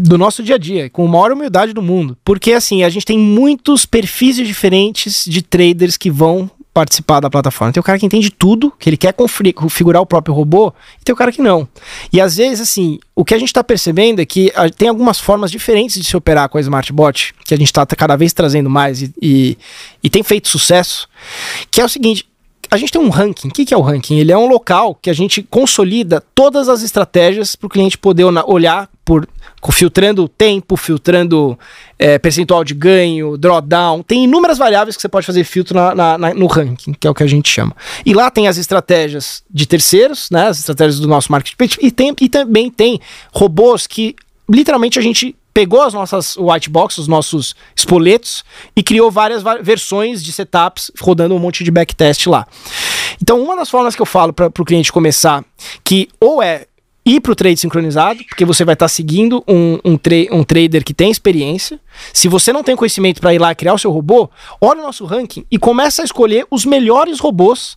do nosso dia a dia, com a maior humildade do mundo. Porque assim, a gente tem muitos perfis diferentes de traders que vão participar da plataforma. Tem o cara que entende tudo, que ele quer configurar o próprio robô, e tem o cara que não. E às vezes, assim, o que a gente está percebendo é que tem algumas formas diferentes de se operar com a Smartbot, que a gente está cada vez trazendo mais e, e, e tem feito sucesso, que é o seguinte, a gente tem um ranking. O que, que, é o ranking? Ele é um local que a gente consolida todas as estratégias para o cliente poder olhar por filtrando tempo, filtrando é, percentual de ganho, drawdown. Tem inúmeras variáveis que você pode fazer filtro na, na, na, no ranking, que é o que a gente chama. E lá tem as estratégias de terceiros, né, as estratégias do nosso marketplace, e, tem, e também tem robôs que literalmente a gente pegou as nossas white box, os nossos espoletos e criou várias versões de setups rodando um monte de backtest lá. Então, uma das formas que eu falo para o cliente começar, que ou é ir para o trade sincronizado, porque você vai estar tá seguindo um, um, tra um, trader que tem experiência. Se você não tem conhecimento para ir lá criar o seu robô, olha o nosso ranking e começa a escolher os melhores robôs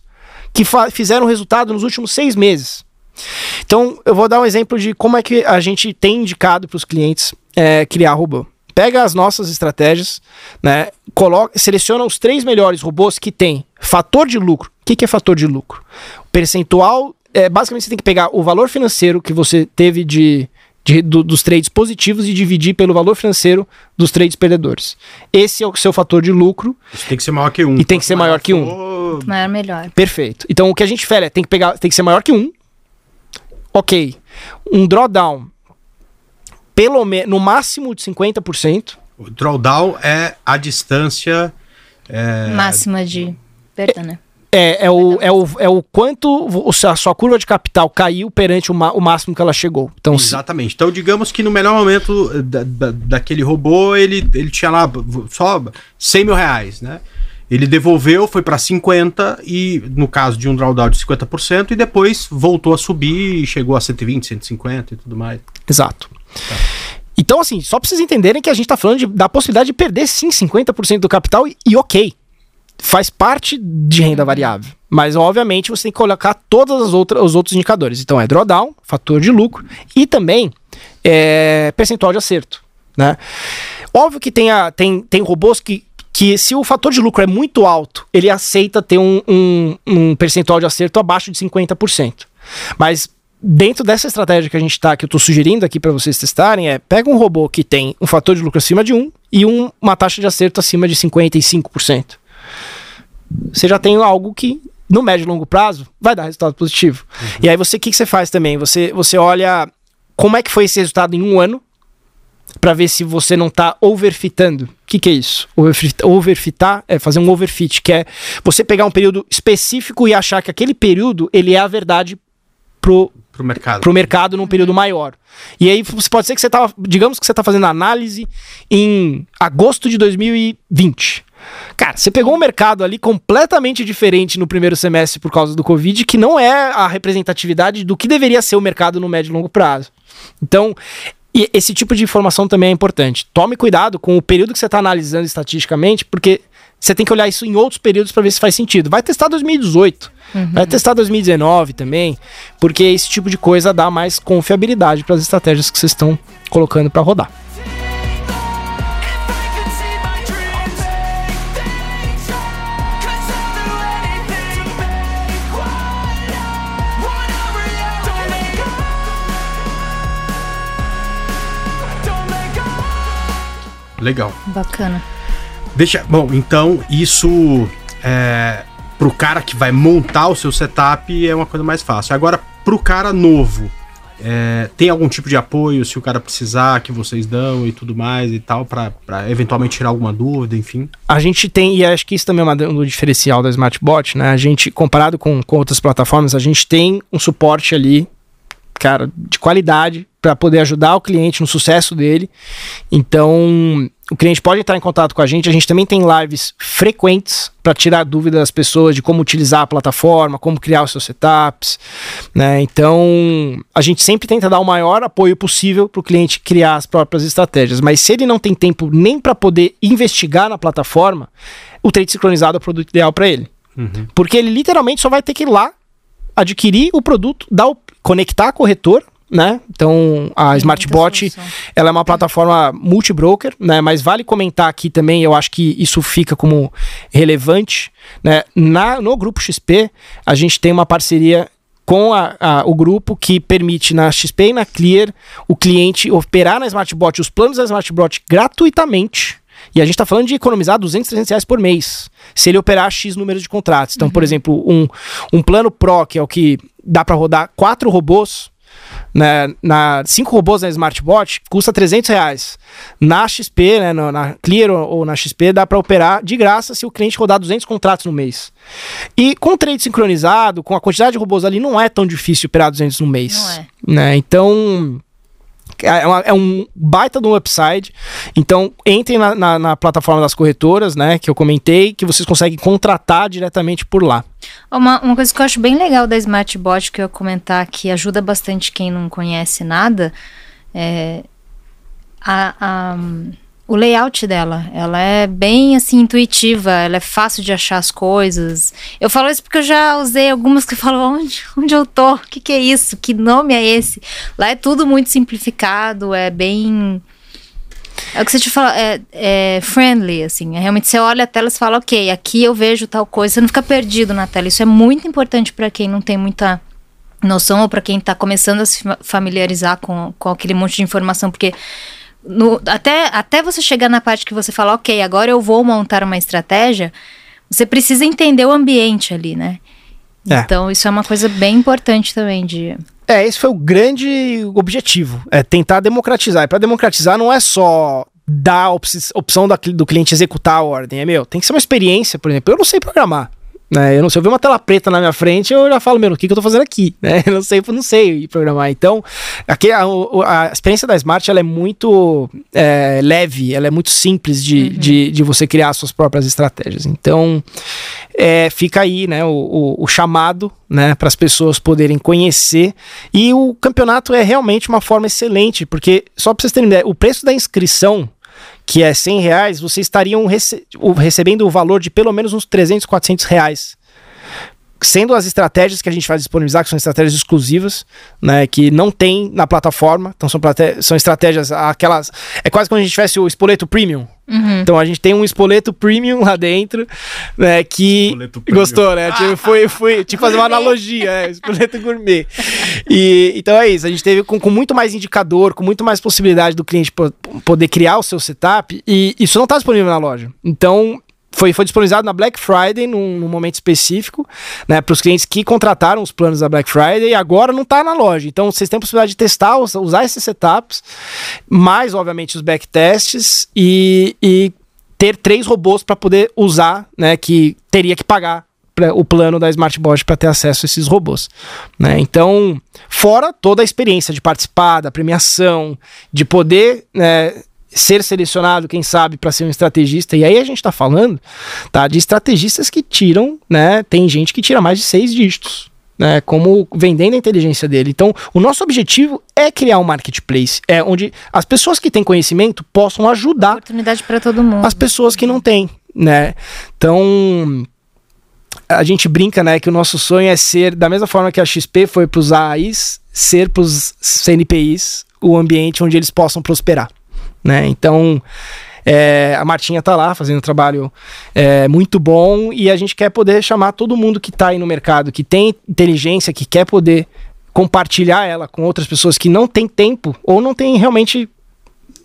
que fizeram resultado nos últimos seis meses. Então, eu vou dar um exemplo de como é que a gente tem indicado para os clientes é, criar robô. Pega as nossas estratégias, né? Coloca, seleciona os três melhores robôs que tem fator de lucro. O que, que é fator de lucro? O percentual. É, basicamente, você tem que pegar o valor financeiro que você teve de, de do, dos trades positivos e dividir pelo valor financeiro dos trades perdedores. Esse é o seu fator de lucro. Isso tem que ser maior que um. E tem que ser maior que um. Maior melhor. Perfeito. Então o que a gente fala é tem que pegar, tem que ser maior que um. Ok. Um drawdown pelo menos, no máximo de 50%. O drawdown é a distância é... máxima de perda, né? É, é, o, é, o, é o quanto a sua curva de capital caiu perante o, o máximo que ela chegou. Então, Exatamente. Se... Então, digamos que no melhor momento da, da, daquele robô, ele, ele tinha lá só 100 mil reais, né? Ele devolveu, foi para 50 e no caso de um drawdown de 50% e depois voltou a subir e chegou a 120, 150 e tudo mais. Exato. Então, assim, só pra vocês entenderem que a gente tá falando de, da possibilidade de perder sim 50% do capital e, e, ok. Faz parte de renda variável. Mas, obviamente, você tem que colocar todos os outros indicadores. Então, é drawdown, fator de lucro e também é, percentual de acerto. Né? Óbvio que tem, a, tem, tem robôs que, que, se o fator de lucro é muito alto, ele aceita ter um, um, um percentual de acerto abaixo de 50%. Mas dentro dessa estratégia que a gente está, que eu estou sugerindo aqui para vocês testarem, é pega um robô que tem um fator de lucro acima de 1 e um, uma taxa de acerto acima de 55%. Você já tem algo que, no médio e longo prazo, vai dar resultado positivo. Uhum. E aí você, o que, que você faz também? Você, você olha como é que foi esse resultado em um ano para ver se você não está overfitando. O que, que é isso? Overfit, overfitar é fazer um overfit, que é você pegar um período específico e achar que aquele período ele é a verdade pro pro mercado. Pro mercado num período maior. E aí pode ser que você tava, digamos que você tá fazendo análise em agosto de 2020. Cara, você pegou um mercado ali completamente diferente no primeiro semestre por causa do Covid, que não é a representatividade do que deveria ser o mercado no médio e longo prazo. Então, esse tipo de informação também é importante. Tome cuidado com o período que você está analisando estatisticamente, porque você tem que olhar isso em outros períodos para ver se faz sentido. Vai testar 2018. Uhum. Vai testar 2019 também, porque esse tipo de coisa dá mais confiabilidade para as estratégias que vocês estão colocando para rodar. Legal. Bacana. Deixa. Bom, então isso é, pro cara que vai montar o seu setup é uma coisa mais fácil. Agora, pro cara novo, é, tem algum tipo de apoio se o cara precisar que vocês dão e tudo mais e tal, para eventualmente tirar alguma dúvida, enfim? A gente tem, e acho que isso também é um diferencial da Smartbot, né? A gente, comparado com, com outras plataformas, a gente tem um suporte ali, cara, de qualidade para poder ajudar o cliente no sucesso dele. Então, o cliente pode entrar em contato com a gente. A gente também tem lives frequentes para tirar dúvidas das pessoas de como utilizar a plataforma, como criar os seus setups. Né? Então, a gente sempre tenta dar o maior apoio possível para o cliente criar as próprias estratégias. Mas se ele não tem tempo nem para poder investigar na plataforma, o trade sincronizado é o produto ideal para ele. Porque ele literalmente só vai ter que ir lá, adquirir o produto, dar o, conectar a corretor, né? Então a Smartbot ela é uma plataforma multibroker, né? Mas vale comentar aqui também, eu acho que isso fica como relevante, né? Na, no grupo XP, a gente tem uma parceria com a- a- o grupo que permite na XP e na Clear o cliente operar na Smartbot os planos da Smartbot gratuitamente. E a gente está falando de economizar 200, 300 reais por mês, se ele operar X número de contratos. Então, por exemplo, um, um plano Pro, que é o que dá para rodar quatro robôs, né, na, cinco robôs na Smartbot, custa 300 reais. Na XP, né, no- na Clear ou, ou na XP, dá para operar de graça se o cliente rodar 200 contratos no mês. E com o trade sincronizado, com a quantidade de robôs ali, não é tão difícil operar 200 no mês. Não é. Né? Então, é, uma- é um baita de um upside. Então, entrem na, na- na plataforma das corretoras, né, que eu comentei, que vocês conseguem contratar diretamente por lá. Uma, uma coisa que eu acho bem legal da Smartbot que eu ia comentar que ajuda bastante quem não conhece nada é a, a- o layout dela. Ela é bem assim intuitiva, ela é fácil de achar as coisas. Eu falo isso porque eu já usei algumas que falam onde, onde eu tô, o que, que é isso, que nome é esse. Lá é tudo muito simplificado, é bem é o que você te fala, é, é friendly, assim. É realmente você olha a tela e fala, ok, aqui eu vejo tal coisa. Você não fica perdido na tela. Isso é muito importante para quem não tem muita noção ou para quem tá começando a se fa- familiarizar com, com aquele monte de informação, porque no- até, até você chegar na parte que você fala, ok, agora eu vou montar uma estratégia, você precisa entender o ambiente ali, né? É. Então, isso é uma coisa bem importante também de. É, esse foi o grande objetivo, é tentar democratizar. E para democratizar não é só dar a opção da do cliente executar a ordem, é meu, tem que ser uma experiência, por exemplo. Eu não sei programar, né? Eu não sei, eu ver uma tela preta na minha frente, eu já falo, meu, o que, que eu tô fazendo aqui, [LAUGHS] né? Eu não sei, eu não sei programar. Então, aqui a, a experiência da Smart, ela é muito é, leve, ela é muito simples de, de, de você criar suas próprias estratégias. Então, é, fica aí, né, o, o, o chamado, né, para as pessoas poderem conhecer. E o campeonato é realmente uma forma excelente, porque, só para vocês terem ideia, o preço da inscrição, que é 100 reais, vocês estariam rece- recebendo o valor de pelo menos uns 300, 400 reais. Sendo as estratégias que a gente vai disponibilizar, que são estratégias exclusivas, né, que não tem na plataforma, então são, são estratégias, aquelas. É quase como a gente tivesse o espoleto premium. Então a gente tem um espoleto premium lá dentro, né, que. Gostou, né? Tipo, foi, foi, tinha que fazer uma analogia, é, espoleto gourmet. E, então é isso, a gente teve com, com muito mais indicador, com muito mais possibilidade do cliente po- poder criar o seu setup, e isso não está disponível na loja. Então, foi, foi disponibilizado na Black Friday, num, num momento específico, né, para os clientes que contrataram os planos da Black Friday e agora não está na loja. Então, vocês têm a possibilidade de testar, us- usar esses setups, mais, obviamente, os backtests e, e ter três robôs para poder usar, né, que teria que pagar o plano da Smartbot para ter acesso a esses robôs. Né? Então, fora toda a experiência de participar da premiação, de poder né, ser selecionado, quem sabe, para ser um estrategista. E aí a gente está falando tá, de estrategistas que tiram, né? Tem gente que tira mais de seis dígitos. Né, como vendendo a inteligência dele. Então, o nosso objetivo é criar um marketplace, é onde as pessoas que têm conhecimento possam ajudar Oportunidade para todo mundo. as pessoas que não têm, né? Então a gente brinca, né, que o nosso sonho é ser da mesma forma que a XP foi para os AIs, ser para os CNPIs o ambiente onde eles possam prosperar, né? Então é, a Martinha tá lá fazendo um trabalho é, muito bom e a gente quer poder chamar todo mundo que tá aí no mercado, que tem inteligência, que quer poder compartilhar ela com outras pessoas que não tem tempo ou não tem realmente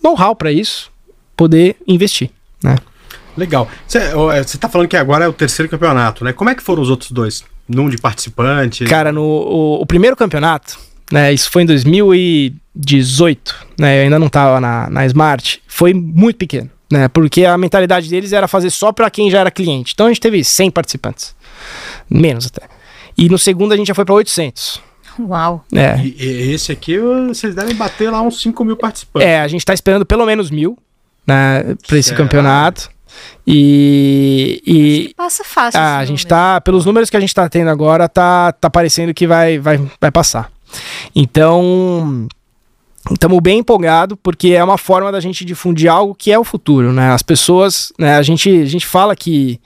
know-how para isso, poder investir, né? Legal. Você tá falando que agora é o terceiro campeonato, né? Como é que foram os outros dois? Num de participante? Cara, no o, o primeiro campeonato, né, isso foi em 2018, né, eu ainda não tava na, na Smart, foi muito pequeno, né, porque a mentalidade deles era fazer só pra quem já era cliente. Então a gente teve 100 participantes, menos até. E no segundo a gente já foi pra 800. Uau. É, E, e esse aqui, vocês devem bater lá uns 5 mil participantes. é a gente tá esperando pelo menos mil, né, para esse campeonato. E, e Passa fácil. ah, a gente número. tá, pelos números que a gente tá tendo agora, tá, tá parecendo que vai, vai, vai passar. Então, estamos bem empolgados porque é uma forma da gente difundir algo que é o futuro, né? As pessoas, né, a gente, a gente fala que,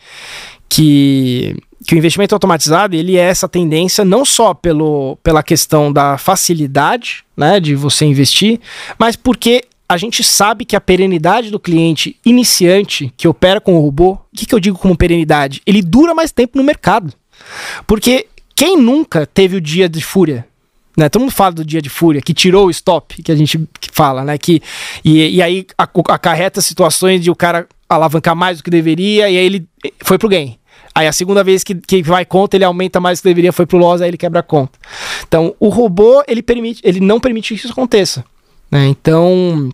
que, que o investimento automatizado, ele é essa tendência não só pelo, pela questão da facilidade, né, de você investir, mas porque a gente sabe que a perenidade do cliente iniciante que opera com o robô, o que, que eu digo como perenidade? Ele dura mais tempo no mercado. Porque quem nunca teve o dia de fúria? Né? Todo mundo fala do dia de fúria, que tirou o stop, que a gente fala, né? Que, e, e aí acarreta situações de o cara alavancar mais do que deveria, e aí ele foi pro gain. Aí a segunda vez que, que vai conta, ele aumenta mais do que deveria, foi pro loss, aí ele quebra a conta. Então, o robô, ele, permite, ele não permite que isso aconteça. Né? Então,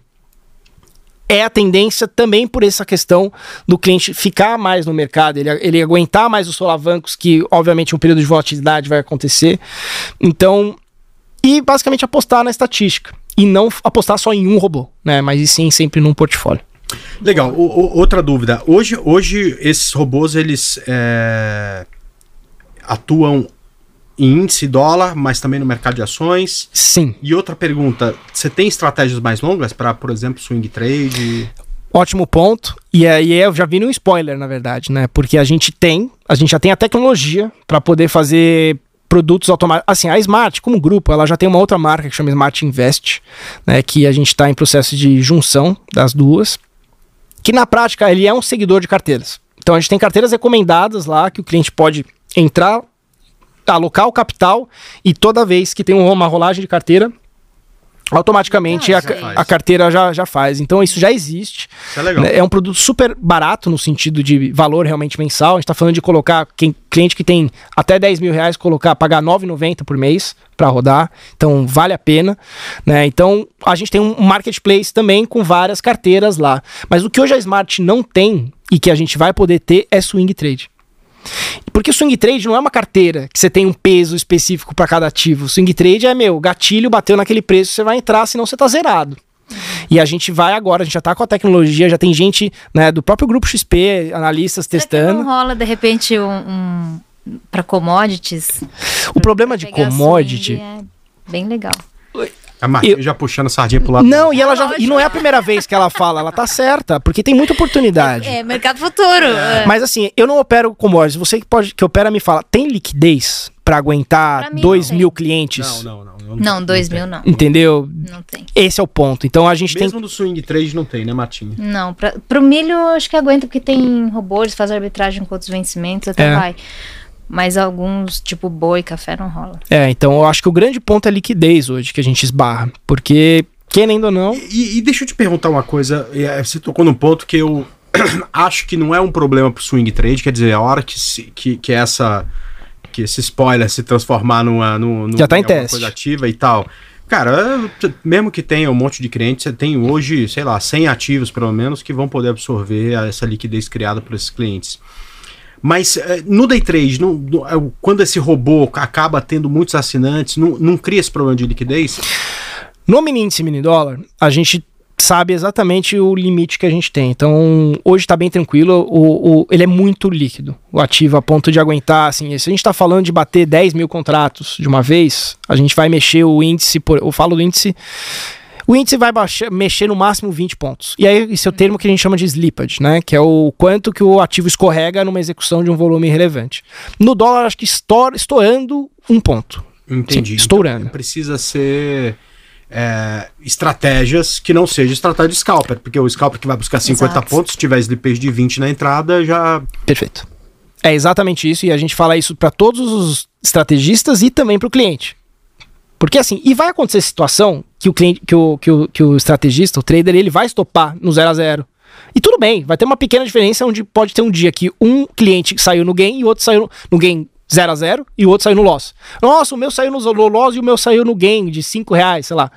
é a tendência também por essa questão do cliente ficar mais no mercado, ele, ele aguentar mais os solavancos, que obviamente um período de volatilidade vai acontecer. Então, e basicamente apostar na estatística. E não apostar só em um robô, né? Mas e sim sempre num portfólio. Legal. O- o- outra dúvida. Hoje, hoje esses robôs eles é, atuam em índice dólar, mas também no mercado de ações. Sim. E outra pergunta: você tem estratégias mais longas para, por exemplo, swing trade? Ótimo ponto. E aí eu já vi no spoiler, na verdade, né? Porque a gente tem, a gente já tem a tecnologia para poder fazer produtos automáticos. Assim, a Smart, como grupo, ela já tem uma outra marca que chama Smart Invest, né? Que a gente está em processo de junção das duas. Que na prática ele é um seguidor de carteiras. Então a gente tem carteiras recomendadas lá que o cliente pode entrar, alocar o capital e toda vez que tem uma rolagem de carteira, automaticamente Ah, a, a carteira já, já faz. Então isso já existe. Isso é? É um produto super barato no sentido de valor realmente mensal. A gente está falando de colocar quem, cliente que tem até 10 mil reais, colocar, pagar 9,90 por mês para rodar. Então vale a pena. Né? Então a gente tem um marketplace também com várias carteiras lá. Mas o que hoje a Smart não tem e que a gente vai poder ter é swing trade. Porque o swing trade não é uma carteira que você tem um peso específico para cada ativo. O swing trade é, meu, gatilho bateu naquele preço, você vai entrar, senão você tá zerado. E a gente vai agora, a gente já tá com a tecnologia, já tem gente né, do próprio grupo XP, analistas testando. não rola, de repente, um. um para commodities? O problema de commodity. É bem legal. A Martinha eu- já puxando sardinha pro lado. Não, e ela já. E não é a primeira vez que ela fala, ela tá certa, porque tem muita oportunidade. É, mercado futuro. é. Mas assim, eu não opero commodities. Você que pode que opera me fala, tem liquidez para aguentar Pra mim 2 não tem. mil clientes? Não, não, não. Não, dois tem. mil não. Entendeu? Não tem. Esse é o ponto. Então a gente tem Mesmo do swing trade não tem, né, Martinha? Não, pra, pro milho acho que aguenta porque tem robôs, faz arbitragem com outros vencimentos, até É. vai. Mas alguns, tipo boi, café, não rola. É, então eu acho que o grande ponto é a liquidez hoje que a gente esbarra. Porque, querendo ou não. E, e deixa eu te perguntar uma coisa. é, Você tocou num ponto que eu [CLEARS THROAT] acho que não é um problema pro swing trade, quer dizer, a hora que, se- que, que essa que esse spoiler se transformar numa, numa, Já tá em teste. coisa ativa e tal. Cara, mesmo que tenha um monte de clientes, você tem hoje, sei lá, 100 ativos pelo menos que vão poder absorver essa liquidez criada por esses clientes. Mas eh, no day trade, no- no- é, quando esse robô acaba tendo muitos assinantes, não, não cria esse problema de liquidez? No mini índice mini dólar, a gente sabe exatamente o limite que a gente tem. Então, hoje tá bem tranquilo. O, o- ele é muito líquido, o ativo, a ponto de aguentar. Assim, se a gente tá falando de bater 10 mil contratos de uma vez, a gente vai mexer o índice. Por, eu falo do índice. O índice vai baixar, mexer no máximo 20 pontos. E aí, esse é o termo que a gente chama de slippage, né? Que é o quanto que o ativo escorrega numa execução de um volume relevante. No dólar, acho que estoura, estourando um ponto. Entendi. Sim, estourando. Então, precisa ser é, estratégias que não seja estratégia de scalper, porque o scalper que vai buscar 50 Exato. pontos, se tiver slippage de 20 na entrada, já. Perfeito. É exatamente isso e a gente fala isso para todos os estrategistas e também para o cliente. Porque assim, e vai acontecer situação que o cliente, que o, que o, que o estrategista, o trader, ele vai estopar no 0 a 0. E tudo bem, vai ter uma pequena diferença onde pode ter um dia que um cliente saiu no gain e o outro saiu no, gain 0 a 0 e o outro saiu no loss. Nossa, o meu saiu no loss e o meu saiu no gain de 5 reais, sei lá.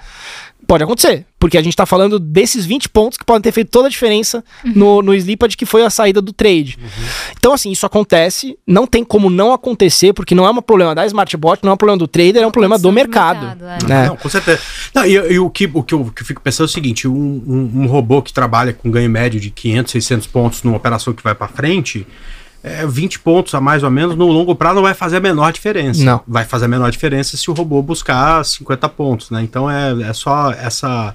Pode acontecer, porque a gente tá falando desses 20 pontos que podem ter feito toda a diferença no, no Slippage, que foi a saída do trade. Então, assim, isso acontece, não tem como não acontecer, porque não é um problema da Smartbot, não é um problema do trader, é um problema do do mercado. mercado, é. né? Não, com certeza. Não, e, e o, que, o, que eu, o que eu fico pensando é o seguinte: um, um, um robô que trabalha com ganho médio de 500, 600 pontos numa operação que vai para frente, é, 20 pontos a mais ou menos no longo prazo não vai fazer a menor diferença. Não. Vai fazer a menor diferença se o robô buscar 50 pontos, né? Então é, é só essa,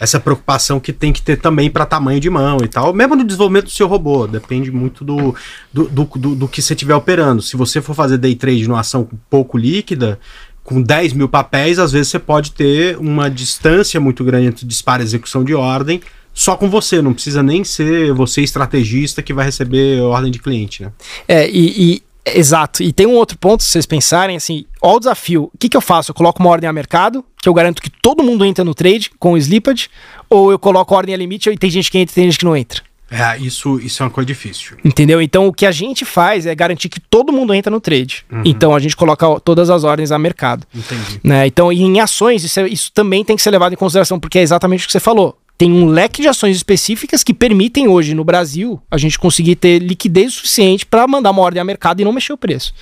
essa preocupação que tem que ter também para tamanho de mão e tal. Mesmo no desenvolvimento do seu robô, depende muito do, do, do, do, do que você estiver operando. Se você for fazer day trade numa ação pouco líquida, com 10 mil papéis, às vezes você pode ter uma distância muito grande entre disparo e execução de ordem só com você, não precisa nem ser você estrategista que vai receber ordem de cliente, né? É, e, e- exato. E tem um outro ponto, se vocês pensarem assim, ó o desafio. O que, que eu faço? Eu coloco uma ordem a mercado, que eu garanto que todo mundo entra no trade com o slippage, ou eu coloco ordem a limite e tem gente que entra e tem gente que não entra. É, isso, isso é uma coisa difícil. Entendeu? Então o que a gente faz é garantir que todo mundo entra no trade. Então a gente coloca todas as ordens a mercado. Entendi. né? Então, em ações, isso, é- isso também tem que ser levado em consideração, porque é exatamente o que você falou. Tem um leque de ações específicas que permitem hoje no Brasil a gente conseguir ter liquidez suficiente para mandar uma ordem a mercado e não mexer o preço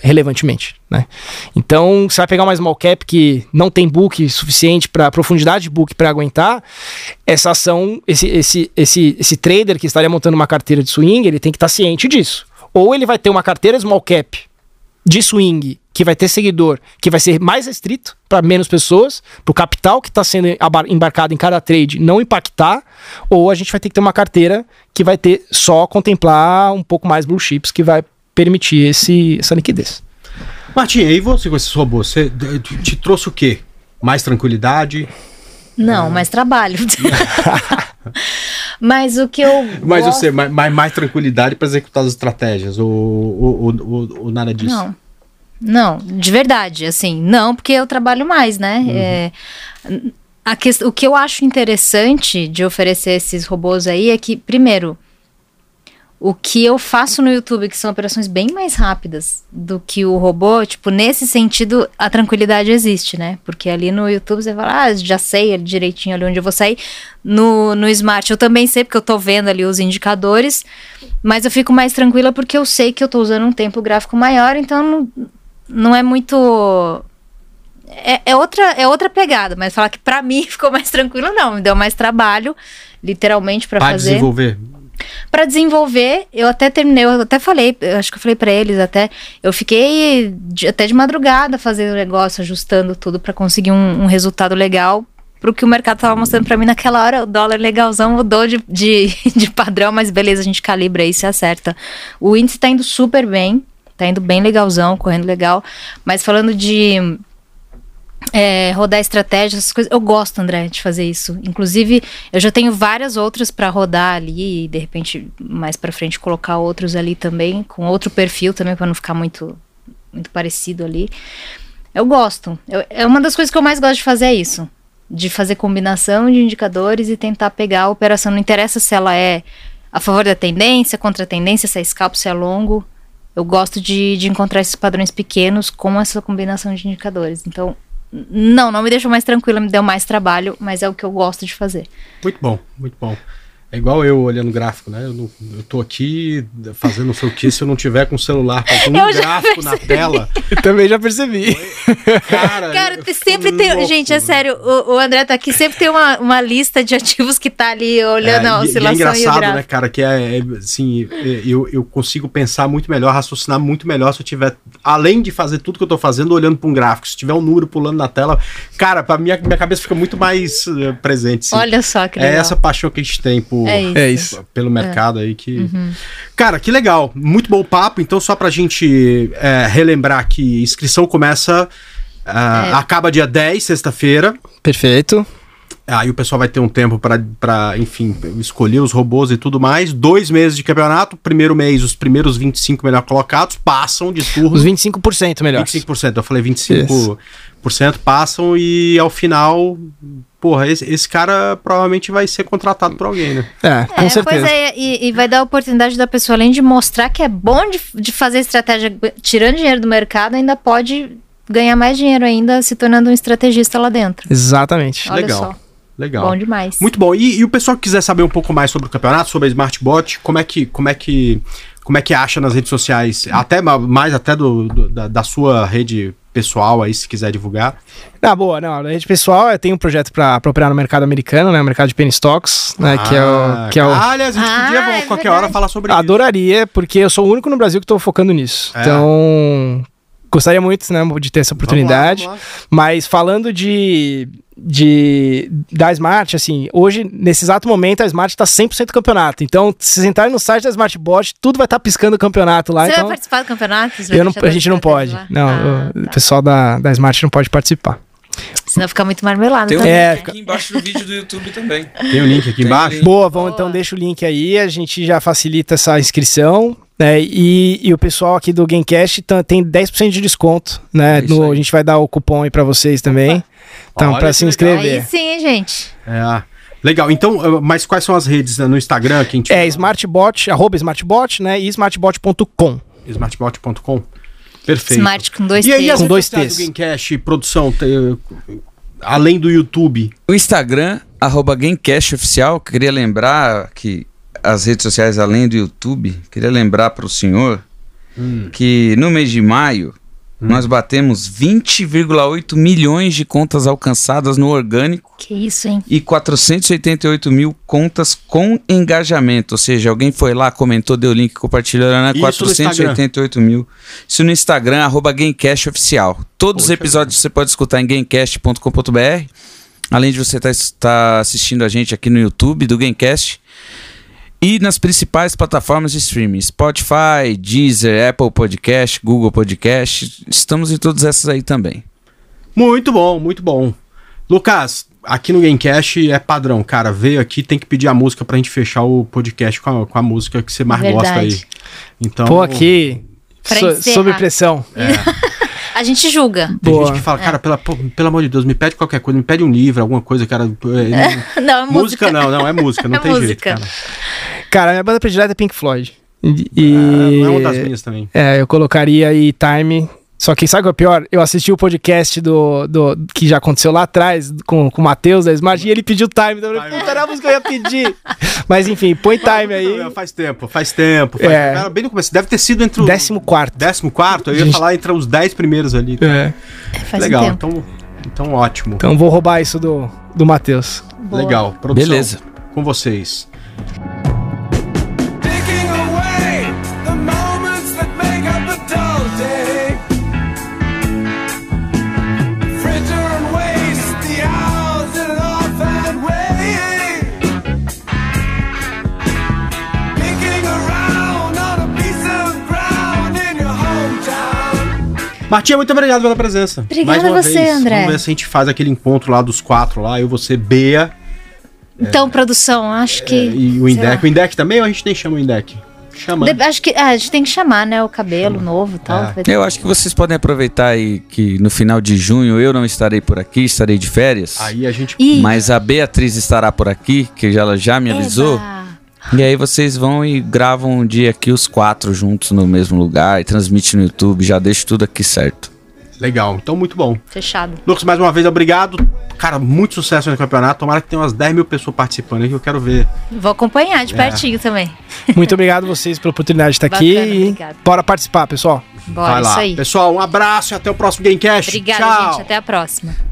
relevantemente, né? Então, você vai pegar uma small cap que não tem book suficiente para profundidade de book para aguentar, essa ação, esse, esse, esse, esse trader que estaria montando uma carteira de swing, ele tem que estar ciente disso. Ou ele vai ter uma carteira small cap de swing que vai ter seguidor, que vai ser mais restrito para menos pessoas, para o capital que está sendo embarcado em cada trade não impactar, ou a gente vai ter que ter uma carteira que vai ter só contemplar um pouco mais blue chips, que vai permitir esse, essa liquidez. Martinha, e você com esses robôs? Você te trouxe o quê? Mais tranquilidade? Não, mais trabalho. [LAUGHS] Mas o que eu. Mas gosto- você, mais, mais, mais tranquilidade para executar as estratégias? Ou, ou, ou, ou- ou nada disso? Não. Não, de verdade, assim, não, porque eu trabalho mais, né? É, a ques- o que eu acho interessante de oferecer esses robôs aí é que, primeiro, o que eu faço no YouTube, que são operações bem mais rápidas do que o robô, tipo, nesse sentido, a tranquilidade existe, né? Porque ali no YouTube você fala, ah, já sei direitinho ali onde eu vou sair. No, no Smart eu também sei, porque eu tô vendo ali os indicadores, mas eu fico mais tranquila porque eu sei que eu tô usando um tempo gráfico maior, então não, não é muito. É, é outra, é outra pegada, mas falar que pra mim [LAUGHS] ficou mais tranquilo, não. Me deu mais trabalho, literalmente, Para fazer. desenvolver. Pra desenvolver, eu até terminei, eu até falei, eu acho que eu falei pra eles até, eu fiquei de- até de madrugada fazendo o negócio, ajustando tudo pra conseguir um, um resultado legal pro que o mercado tava mostrando pra mim naquela hora, o dólar legalzão mudou de, de, [LAUGHS] de padrão, mas beleza, a gente calibra aí e se acerta. O índice tá indo super bem, tá indo bem legalzão, correndo legal, mas falando de é, rodar estratégia, essas coisas. Eu gosto, André, de fazer isso. Inclusive, eu já tenho várias outras para rodar ali e de repente mais para frente colocar outros ali também, com outro perfil também para não ficar muito muito parecido ali. Eu gosto. Eu- é uma das coisas que eu mais gosto de fazer é isso. De fazer combinação de indicadores e tentar pegar a operação. Não interessa se ela é a favor da tendência, contra a tendência, se é scalp, se é longo. Eu gosto de, de encontrar esses padrões pequenos com essa combinação de indicadores. Então, não, não me deixou mais tranquila, me deu mais trabalho, mas é o que eu gosto de fazer. Muito bom, muito bom. É igual eu olhando o gráfico, né? Eu, não, eu tô aqui fazendo não sei o que se eu não tiver com o celular com um gráfico na tela. Eu também já percebi. Cara, [LAUGHS] Cara, tem- sempre tem. louco, gente, é né? sério, o, o André tá aqui, sempre tem uma, uma lista de ativos que tá ali olhando É, a e- e oscilação é e, o engraçado, gráfico. né, cara, que é, é, assim, é, eu, eu consigo pensar muito melhor, raciocinar muito melhor se eu tiver, além de fazer tudo que eu tô fazendo, olhando pra um gráfico. Se tiver um número pulando na tela, cara, pra minha, minha cabeça fica muito mais eh, presente. sim. Olha só que é legal. essa paixão que a gente tem por, É isso. É isso. pelo mercado aí que. Uhum. Cara, que legal. Muito bom papo. Então, só pra gente é, relembrar que inscrição começa. É. Acaba dia 10, sexta-feira. Perfeito. Aí o pessoal vai ter um tempo pra, pra, enfim, escolher os robôs e tudo mais. Dois meses de campeonato. Primeiro mês, os primeiros 25 melhor colocados passam de turno. Os 25% melhor. 25%, eu falei 25% passam e ao final, porra, esse, esse cara provavelmente vai ser contratado por alguém, né? É, com É, certeza. Pois é, e, e vai dar a oportunidade da pessoa, além de mostrar que é bom de, de fazer estratégia tirando dinheiro do mercado, ainda pode ganhar mais dinheiro ainda se tornando um estrategista lá dentro. Exatamente. Olha Legal. só. Legal. Bom demais. Muito bom. E, e o pessoal que quiser saber um pouco mais sobre o campeonato, sobre a Smartbot, como é que, como é que, como é que acha nas redes sociais? Até ma- mais até do, do- da, da sua rede pessoal aí, se quiser divulgar. Na boa, não. Na rede pessoal, eu tenho um projeto pra, pra operar no mercado americano, né? O mercado de penny stocks, né? que é o. Que é o Ah, aliás, a gente Ah, podia é qualquer verdade. hora falar sobre isso. Adoraria, porque eu sou o único no Brasil que tô focando nisso. É. Então, gostaria muito, né, de ter essa oportunidade. Vamos lá, vamos lá. Mas falando de, de da Smart, assim, hoje, nesse exato momento, a Smart tá 100% campeonato. Então, se vocês entrarem no site da Smartbot, tudo vai estar piscando o campeonato lá. Você então, vai participar do campeonato? Você eu não, a gente não pode. lá? Não, Ah, o tá. pessoal da, da Smart não pode participar. Senão fica muito marmelado Tem um também. É, link aqui embaixo do vídeo do YouTube também. Tem o link aqui Tem embaixo. link. Boa, vamos, Boa. então deixa o link aí, a gente já facilita essa inscrição. Né, e, e o pessoal aqui do Gamecast tá- tem 10% de desconto, né? É no- a gente vai dar o cupom aí pra vocês também. Então, que se inscrever. Aí sim, gente. É. Legal. Então, uh, mas quais são as redes né, no Instagram? Quem É smartbot, arroba smartbot, né? E smartbot.com. smartbot.com. Perfeito. Smart com dois E aí, as T's. Com redes dois sociais T's. do Gamecast, produção, além do YouTube. O Instagram, arroba Gamecast Oficial, queria lembrar que as redes sociais além do YouTube, queria lembrar para o senhor que no mês de maio nós batemos 20,8 milhões de contas alcançadas no orgânico Que isso, hein? e 488 mil contas com engajamento. Ou seja, alguém foi lá, comentou, deu link, compartilhou, né? Isso no 488 mil. Isso no Instagram, arroba Gamecast Oficial. Todos Poxa os episódios você pode escutar em gamecast.com.br. Além de você estar assistindo a gente aqui no YouTube do Gamecast. E nas principais plataformas de streaming: Spotify, Deezer, Apple Podcast, Google Podcast. Estamos em todas essas aí também. Muito bom, muito bom. Lucas, aqui no Gamecast é padrão, cara. Veio aqui, tem que pedir a música pra gente fechar o podcast com a, com a música que você mais gosta aí. Verdade. Então, Pô, aqui. So- sob pressão. [LAUGHS] A gente julga. Tem Boa. gente que fala, cara, pela, pô, pelo amor de Deus, me pede qualquer coisa, me pede um livro, alguma coisa, cara. [LAUGHS] é, Não, é música. música. não, não, é música, não É tem jeito, música. cara. Cara, minha banda predileta é Pink Floyd. E, Ah, não é uma das minhas também. É, eu colocaria aí Time. Só que sabe o que é pior? Eu assisti o podcast do, do que já aconteceu lá atrás com, com o Matheus da Smart e ele pediu Time. Então eu falei, puta, era a música que eu ia pedir. [LAUGHS] Mas enfim, põe Time aí. Faz tempo, faz tempo. Faz... É. Cara, bem no começo. Deve ter sido entre o. Décimo quarto. Décimo quarto? Eu ia Gente. falar entre os dez primeiros ali. É. Faz Legal, um tempo. então, então ótimo. Então vou roubar isso do, do Matheus. Legal. Produção, Beleza. Com vocês. Martinha, muito obrigado pela presença. Obrigada a você, vez. André. Vamos ver se a gente faz aquele encontro lá dos quatro lá. Eu, você, Bea Então, produção, acho que. é, e o Indec. lá. O Indec também ou a gente nem chama o Indec? Chama. De- acho que ah, a gente tem que chamar, né? O cabelo novo e tal. É. Eu acho que vocês podem aproveitar aí que no final de junho eu não estarei por aqui, estarei de férias. Aí a gente. Ih, Mas a Beatriz estará por aqui, que ela já me avisou. eba. E aí vocês vão e gravam um dia aqui os quatro juntos no mesmo lugar e transmite no YouTube, já deixo tudo aqui certo. Legal, então muito bom. Fechado. Lucas, mais uma vez, obrigado. Cara, muito sucesso no campeonato. Tomara que tenha umas 10 mil pessoas participando aí que eu quero ver. Vou acompanhar É. de pertinho também. Muito obrigado vocês pela oportunidade de estar aqui. Bacana, e obrigada. bora participar, pessoal. Bora, Vai isso lá. aí. Pessoal, um abraço e até o próximo Gamecast. Obrigada, Tchau. gente. Até a próxima.